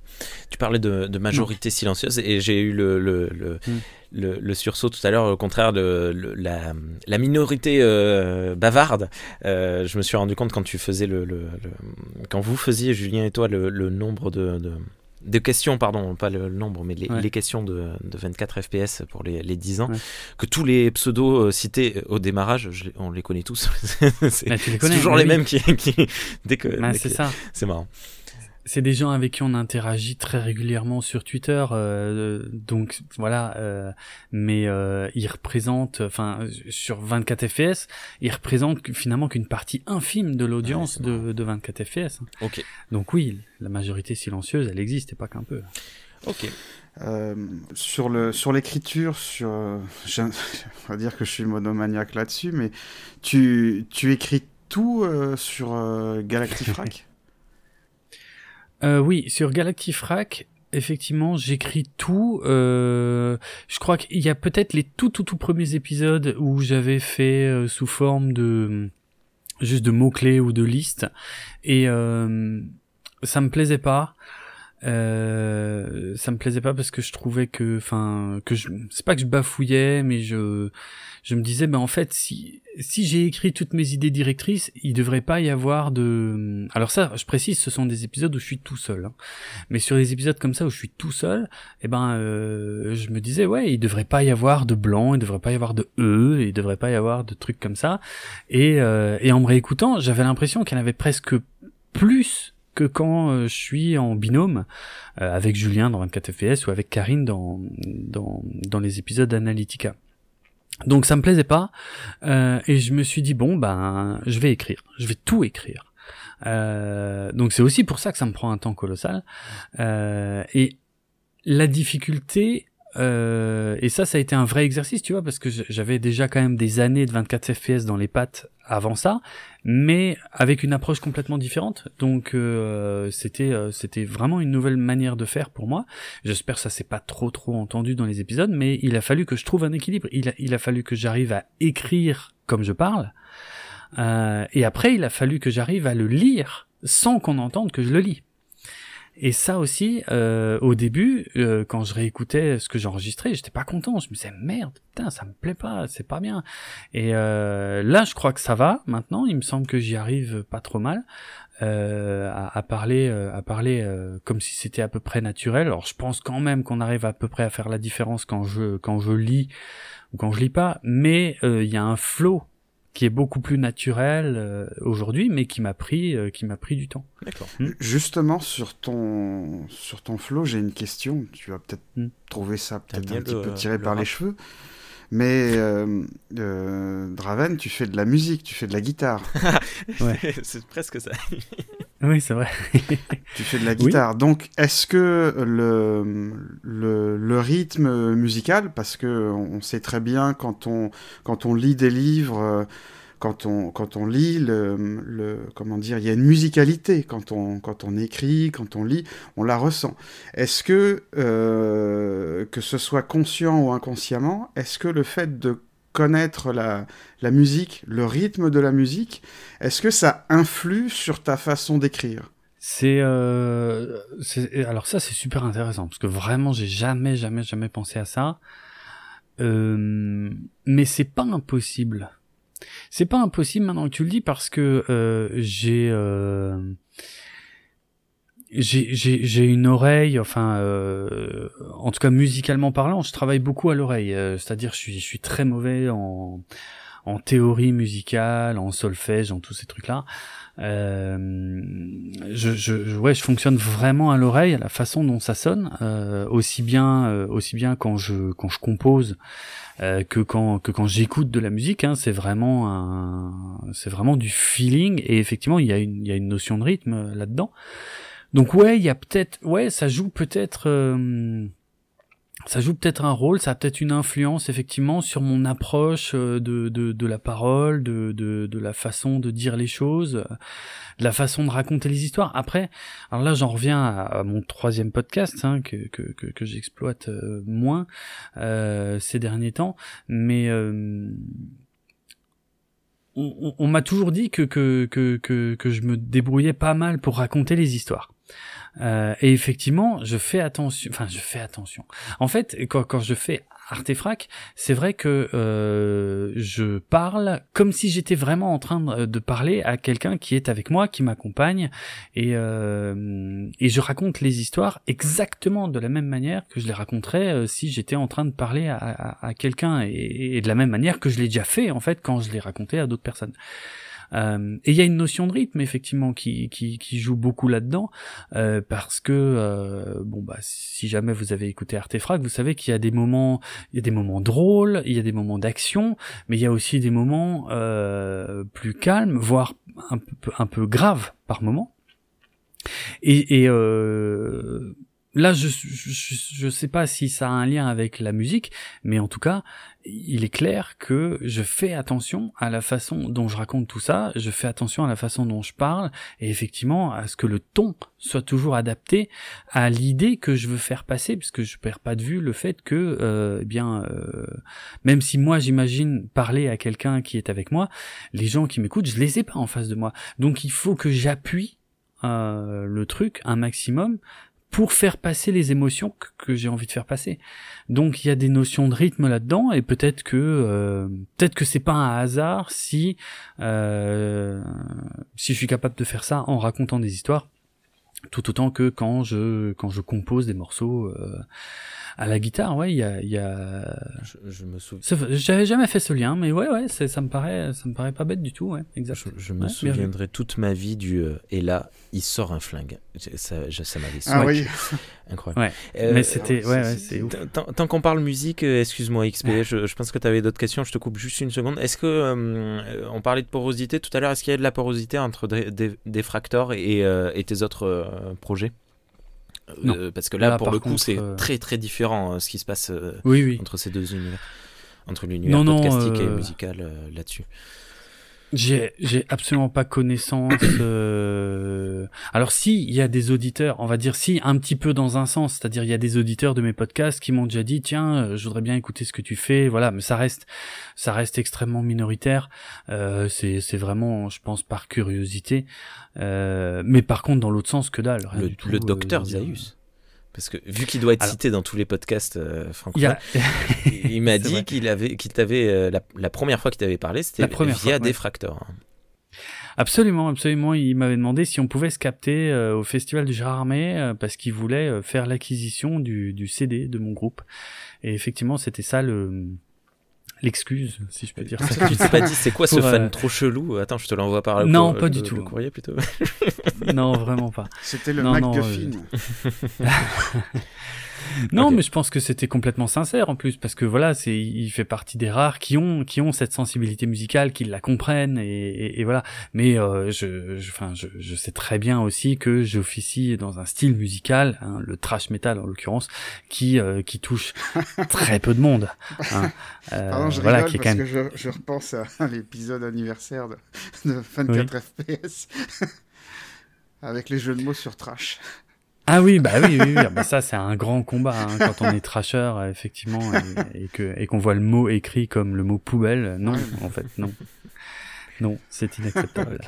Tu parlais de, de majorité silencieuse et j'ai eu le, le, le, hmm. le, sursaut tout à l'heure, au contraire de la, la, minorité euh, bavarde. je me suis rendu compte quand tu faisais le, quand vous faisiez, Julien et toi, le, nombre de, de de questions, pardon, pas le nombre, mais les, questions de, 24 FPS pour les, les 10 ans, que tous les pseudos euh, cités au démarrage, on les connaît tous. [laughs] c'est toujours les mêmes qui, dès que, bah, c'est ça. C'est marrant c'est des gens avec qui on interagit très régulièrement sur Twitter, euh, donc voilà. Euh, mais euh, ils représentent, enfin, sur 24 FPS, ils représentent finalement qu'une partie infime de l'audience de, de, 24 FPS. Ok. Donc oui, la majorité silencieuse, elle existe, et pas qu'un peu. Ok. Euh, sur le sur l'écriture, sur, je, [laughs] on va dire que je suis monomaniaque là-dessus, mais tu tu écris tout euh, sur Galactifrac? [laughs] euh, oui, sur Galactifrac, effectivement, j'écris tout. Euh, je crois qu'il y a peut-être les tout tout tout premiers épisodes où j'avais fait euh, sous forme de juste de mots clés ou de listes et euh, ça me plaisait pas. Euh, ça me plaisait pas parce que je trouvais que, enfin, que je, c'est pas que je bafouillais, mais je, je me disais, ben en fait, si, si j'ai écrit toutes mes idées directrices, il devrait pas y avoir de. Alors ça, je précise, ce sont des épisodes où je suis tout seul. Hein. Mais sur des épisodes comme ça où je suis tout seul, eh ben, euh, je me disais, ouais, il devrait pas y avoir de blanc, il devrait pas y avoir de e, il devrait pas y avoir de trucs comme ça. Et, euh, et en me réécoutant, j'avais l'impression en avait presque plus que quand euh, je suis en binôme euh, avec Julien dans 24 FPS ou avec Karine dans, dans, dans les épisodes d'Analytica. Donc ça me plaisait pas euh, et je me suis dit bon ben je vais écrire, je vais tout écrire. Euh, donc c'est aussi pour ça que ça me prend un temps colossal euh, et la difficulté euh, et ça, ça a été un vrai exercice, tu vois, parce que j'avais déjà quand même des années de 24 FPS dans les pattes avant ça, mais avec une approche complètement différente. Donc euh, c'était euh, c'était vraiment une nouvelle manière de faire pour moi. J'espère que ça s'est pas trop trop entendu dans les épisodes, mais il a fallu que je trouve un équilibre. Il a, il a fallu que j'arrive à écrire comme je parle, et après il a fallu que j'arrive à le lire sans qu'on entende que je le lis. Et ça aussi, euh, au début, euh, quand je réécoutais ce que j'enregistrais, j'étais pas content. Je me disais merde, putain, ça me plaît pas, c'est pas bien. Et euh, là, je crois que ça va. Maintenant, il me semble que j'y arrive pas trop mal euh, à, parler, à parler comme si c'était à peu près naturel. Alors, je pense quand même qu'on arrive à peu près à faire la différence quand je quand je lis ou quand je lis pas. Mais il y a un flow qui est beaucoup plus naturel euh, aujourd'hui, mais qui m'a pris, euh, qui m'a pris du temps. D'accord. Hmm. Justement sur ton sur ton flow, j'ai une question. Tu vas peut-être hmm. trouver ça peut-être un petit peu tiré par les cheveux. Mais euh, Draven, tu fais de la musique, tu fais de la guitare. [laughs] c'est presque ça. [laughs] oui, c'est vrai. [laughs] tu fais de la guitare. Donc, est-ce que le, le, le, rythme musical, parce que on sait très bien quand on, quand on lit des livres, quand on, quand on lit, le, le, comment dire, il y a une musicalité quand on, quand on écrit, quand on lit, on la ressent. Est-ce que, euh, que ce soit conscient ou inconsciemment, est-ce que le fait de connaître la, musique, le rythme de la musique, est-ce que ça influe sur ta façon d'écrire? C'est euh, alors ça c'est super intéressant parce que vraiment j'ai jamais jamais jamais pensé à ça. Euh, mais c'est pas impossible. C'est pas impossible maintenant que tu le dis parce que euh, j'ai euh, j'ai une oreille, enfin, euh, en tout cas musicalement parlant, je travaille beaucoup à l'oreille. Euh, c'est-à-dire, je suis, je suis très mauvais en, en théorie musicale, en solfège, en tous ces trucs-là. Euh, je, je, ouais, je fonctionne vraiment à l'oreille, à la façon dont ça sonne, euh, aussi bien, euh, aussi bien quand je quand je compose euh, que quand que quand j'écoute de la musique. Hein, c'est vraiment un, c'est vraiment du feeling et effectivement il y a une il y a une notion de rythme là-dedans. Donc ouais, il y a peut-être, ouais, ça joue peut-être ça joue peut-être un rôle, ça a peut-être une influence effectivement sur mon approche euh, de, de, de la parole, de, de, de, la façon de dire les choses, de la façon de raconter les histoires. Après, alors là j'en reviens à, mon troisième podcast hein, que, que, que, j'exploite euh, moins euh, ces derniers temps, mais euh, on, on m'a toujours dit que, que, que, que, que je me débrouillais pas mal pour raconter les histoires. Euh, et effectivement, je fais attention. Enfin, je fais attention. En fait, quand, quand je fais Artefrac, c'est vrai que euh, je parle comme si j'étais vraiment en train de, parler à quelqu'un qui est avec moi, qui m'accompagne, et, euh, et je raconte les histoires exactement de la même manière que je les raconterais euh, si j'étais en train de parler à, quelqu'un, et, et, de la même manière que je l'ai déjà fait en fait quand je l'ai raconté à d'autres personnes. Euh, et il y a une notion de rythme effectivement qui, qui, qui joue beaucoup là-dedans euh, parce que euh, bon bah si jamais vous avez écouté Artefrag, vous savez qu'il y a des moments, il y a des moments drôles, il y a des moments d'action, mais il y a aussi des moments plus calmes, voire un peu un peu graves par moment. Et, et là, je, je, je sais pas si ça a un lien avec la musique, mais en tout cas, il est clair que je fais attention à la façon dont je raconte tout ça, je fais attention à la façon dont je parle, et effectivement à ce que le ton soit toujours adapté à l'idée que je veux faire passer, puisque je perds pas de vue le fait que, euh, eh bien, euh, même si moi j'imagine parler à quelqu'un qui est avec moi, les gens qui m'écoutent, je les ai pas en face de moi, donc il faut que j'appuie euh, le truc un maximum pour faire passer les émotions que, j'ai envie de faire passer. Donc il y a des notions de rythme là-dedans et peut-être que euh, peut-être que c'est pas un hasard si euh, si je suis capable de faire ça en racontant des histoires tout autant que quand je quand je compose des morceaux euh, à la guitare, ouais, il y a, y a... Je, me souviens. J'avais jamais fait ce lien, mais ouais, ouais, ça me paraît, ça me paraît pas bête du tout, ouais, exact. Je, me souviendrai toute ma vie du euh, et là, il sort un flingue. Ça, ça m'avait. Ah oui. [laughs] Incroyable. Ouais. Euh, mais c'était, ouais, ouais c'est Tant, qu'on parle musique, excuse-moi XP, je, pense que tu avais d'autres questions. Je te coupe juste une seconde. Est-ce que on parlait de porosité tout à l'heure Est-ce qu'il y a de la porosité entre des, des, fractors et, et tes autres projets euh, parce que là, pour le coup, c'est euh, très très différent euh, ce qui se passe entre ces deux univers, entre l'univers podcastique et musical là-dessus. J'ai, j'ai absolument pas connaissance. Euh... Alors si il y a des auditeurs, on va dire si un petit peu dans un sens, c'est-à-dire il y a des auditeurs de mes podcasts qui m'ont déjà dit tiens, euh, je voudrais bien écouter ce que tu fais, voilà, mais ça reste, ça reste extrêmement minoritaire. Euh, c'est, c'est vraiment, je pense, par curiosité. Euh, mais par contre, dans l'autre sens, que dalle. le, le docteur Zaius. Parce que vu qu'il doit être cité dans tous les podcasts euh, francophones, il m'a [laughs] dit qu'il avait, qu'il t'avait euh, la, première fois qu'il t'avait parlé, c'était via des fractors. Absolument, absolument. Il m'avait demandé si on pouvait se capter euh, au festival du Gérard Armé parce qu'il voulait faire l'acquisition du, du, CD de mon groupe. Et effectivement, c'était ça le l'excuse, si je peux dire ça. tu t'es pas dit, c'est quoi ce fan trop chelou? Attends, je te l'envoie par le Non, pas du tout. Le courrier plutôt. [laughs] non, vraiment pas. C'était le MacGuffin. non, [laughs] [laughs] mais je pense que c'était complètement sincère en plus parce que voilà, c'est il fait partie des rares qui ont qui ont cette sensibilité musicale, qui la comprennent et, et, voilà. Mais euh, je, enfin, je, je, sais très bien aussi que j'officie dans un style musical, hein, le trash metal en l'occurrence, qui euh, qui touche [laughs] très peu de monde. Hein. Euh, Pardon, je voilà, rigole parce que je, je, repense à [laughs] l'épisode anniversaire de, de 24 FPS [laughs] avec les jeux de mots sur trash. Ah oui, bah oui, oui, oui. Ah bah ça c'est un grand combat hein, quand on est trasher effectivement et, que et qu'on voit le mot écrit comme le mot poubelle. Non, en fait, non, non, c'est inacceptable.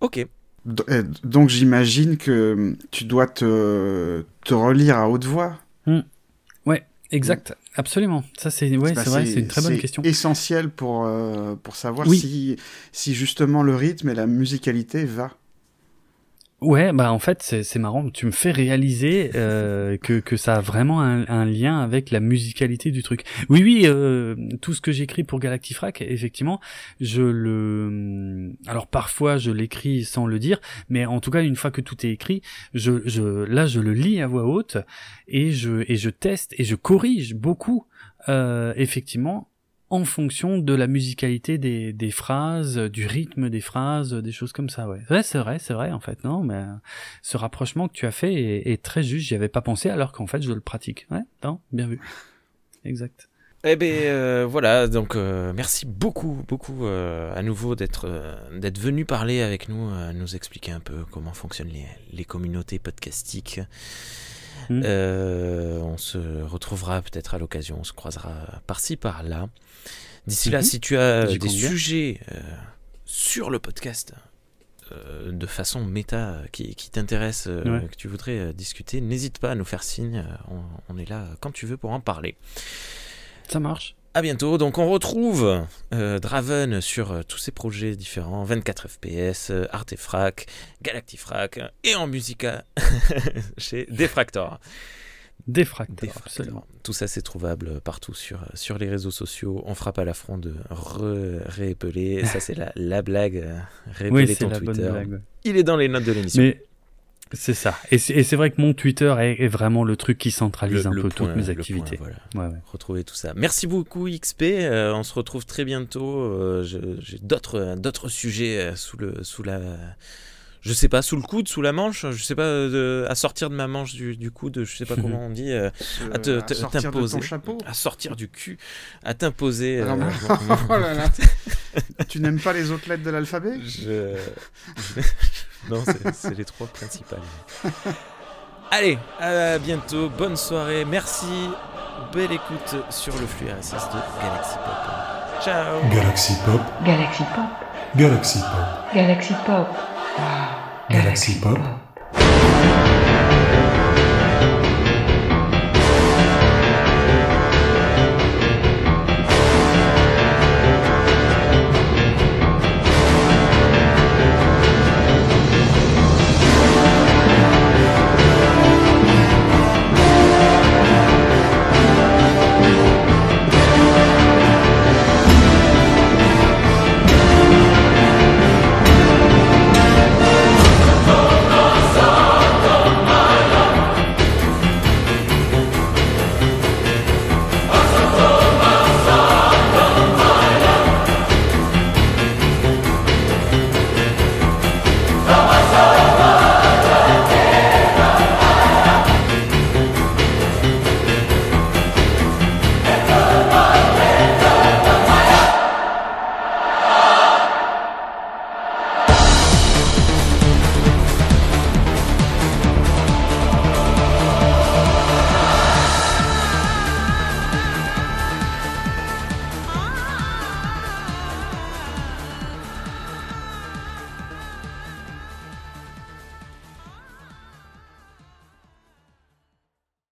ok. [laughs] Donc j'imagine que tu dois te, te relire à haute voix. Hmm. Ouais, exact, absolument. Ça c'est ouais, bah, c'est vrai, c'est une très bonne question. Essentiel pour euh, pour savoir si si justement le rythme et la musicalité va. Ouais, bah en fait c'est marrant, tu me fais réaliser euh, que, que ça a vraiment un, un, lien avec la musicalité du truc. Oui, oui, euh, tout ce que j'écris pour Galactifrac, effectivement, je le... Alors parfois je l'écris sans le dire, mais en tout cas une fois que tout est écrit, je, je, là je le lis à voix haute et je, et je teste et je corrige beaucoup, euh, effectivement, en fonction de la musicalité des, des phrases, du rythme des phrases, des choses comme ça, ouais. Ouais, c'est vrai, c'est vrai, en fait, non, mais euh, ce rapprochement que tu as fait est, très juste, j'y avais pas pensé, alors qu'en fait, je le pratique. Ouais, non, bien vu. Exact. Eh ben euh, voilà, donc euh, merci beaucoup, beaucoup à nouveau d'être d'être venu parler avec nous, nous expliquer un peu comment fonctionnent les, les communautés podcastiques. Hmm. on se retrouvera peut-être à l'occasion, on se croisera par-ci par-là. D'ici là, mhm. si tu as des sujets euh, sur le podcast euh, de façon méta qui, qui t'intéressent, euh, que tu voudrais discuter, n'hésite pas à nous faire signe. On, est là quand tu veux pour en parler. Ça marche. À bientôt. Donc on retrouve Draven sur tous ses projets différents 24 FPS, Artefrac, Galactifrac et en musica [laughs] chez Defractor. Défracteur, Tout ça, c'est trouvable partout sur, sur les réseaux sociaux. On frappe à l'affront de réépeler. [laughs] ça, c'est la, la blague. Euh, réépeler ton Twitter. Il est dans les notes de l'émission. Mais c'est ça. Et c'est vrai que mon Twitter est, vraiment le truc qui centralise un peu toutes mes activités. voilà. Retrouver tout ça. Merci beaucoup, XP. Euh, on se retrouve très bientôt. Euh, j'ai d'autres sujets sous, le, sous la je sais pas, sous le coude, sous la manche, je sais pas, à sortir de ma manche du, du coude, je sais pas comment on dit, euh, [laughs] à t'imposer, à sortir du cul, à t'imposer. Euh, [laughs] oh tu n'aimes pas les autres lettres de l'alphabet? [laughs] Non, c'est les trois principales. Allez, à bientôt, bonne soirée, merci, belle écoute sur le flux RSS de Galaxy Pop. Ciao Galaxy Pop. Galaxy Pop. Galaxy Pop. Galaxy Pop. Galaxy Pop.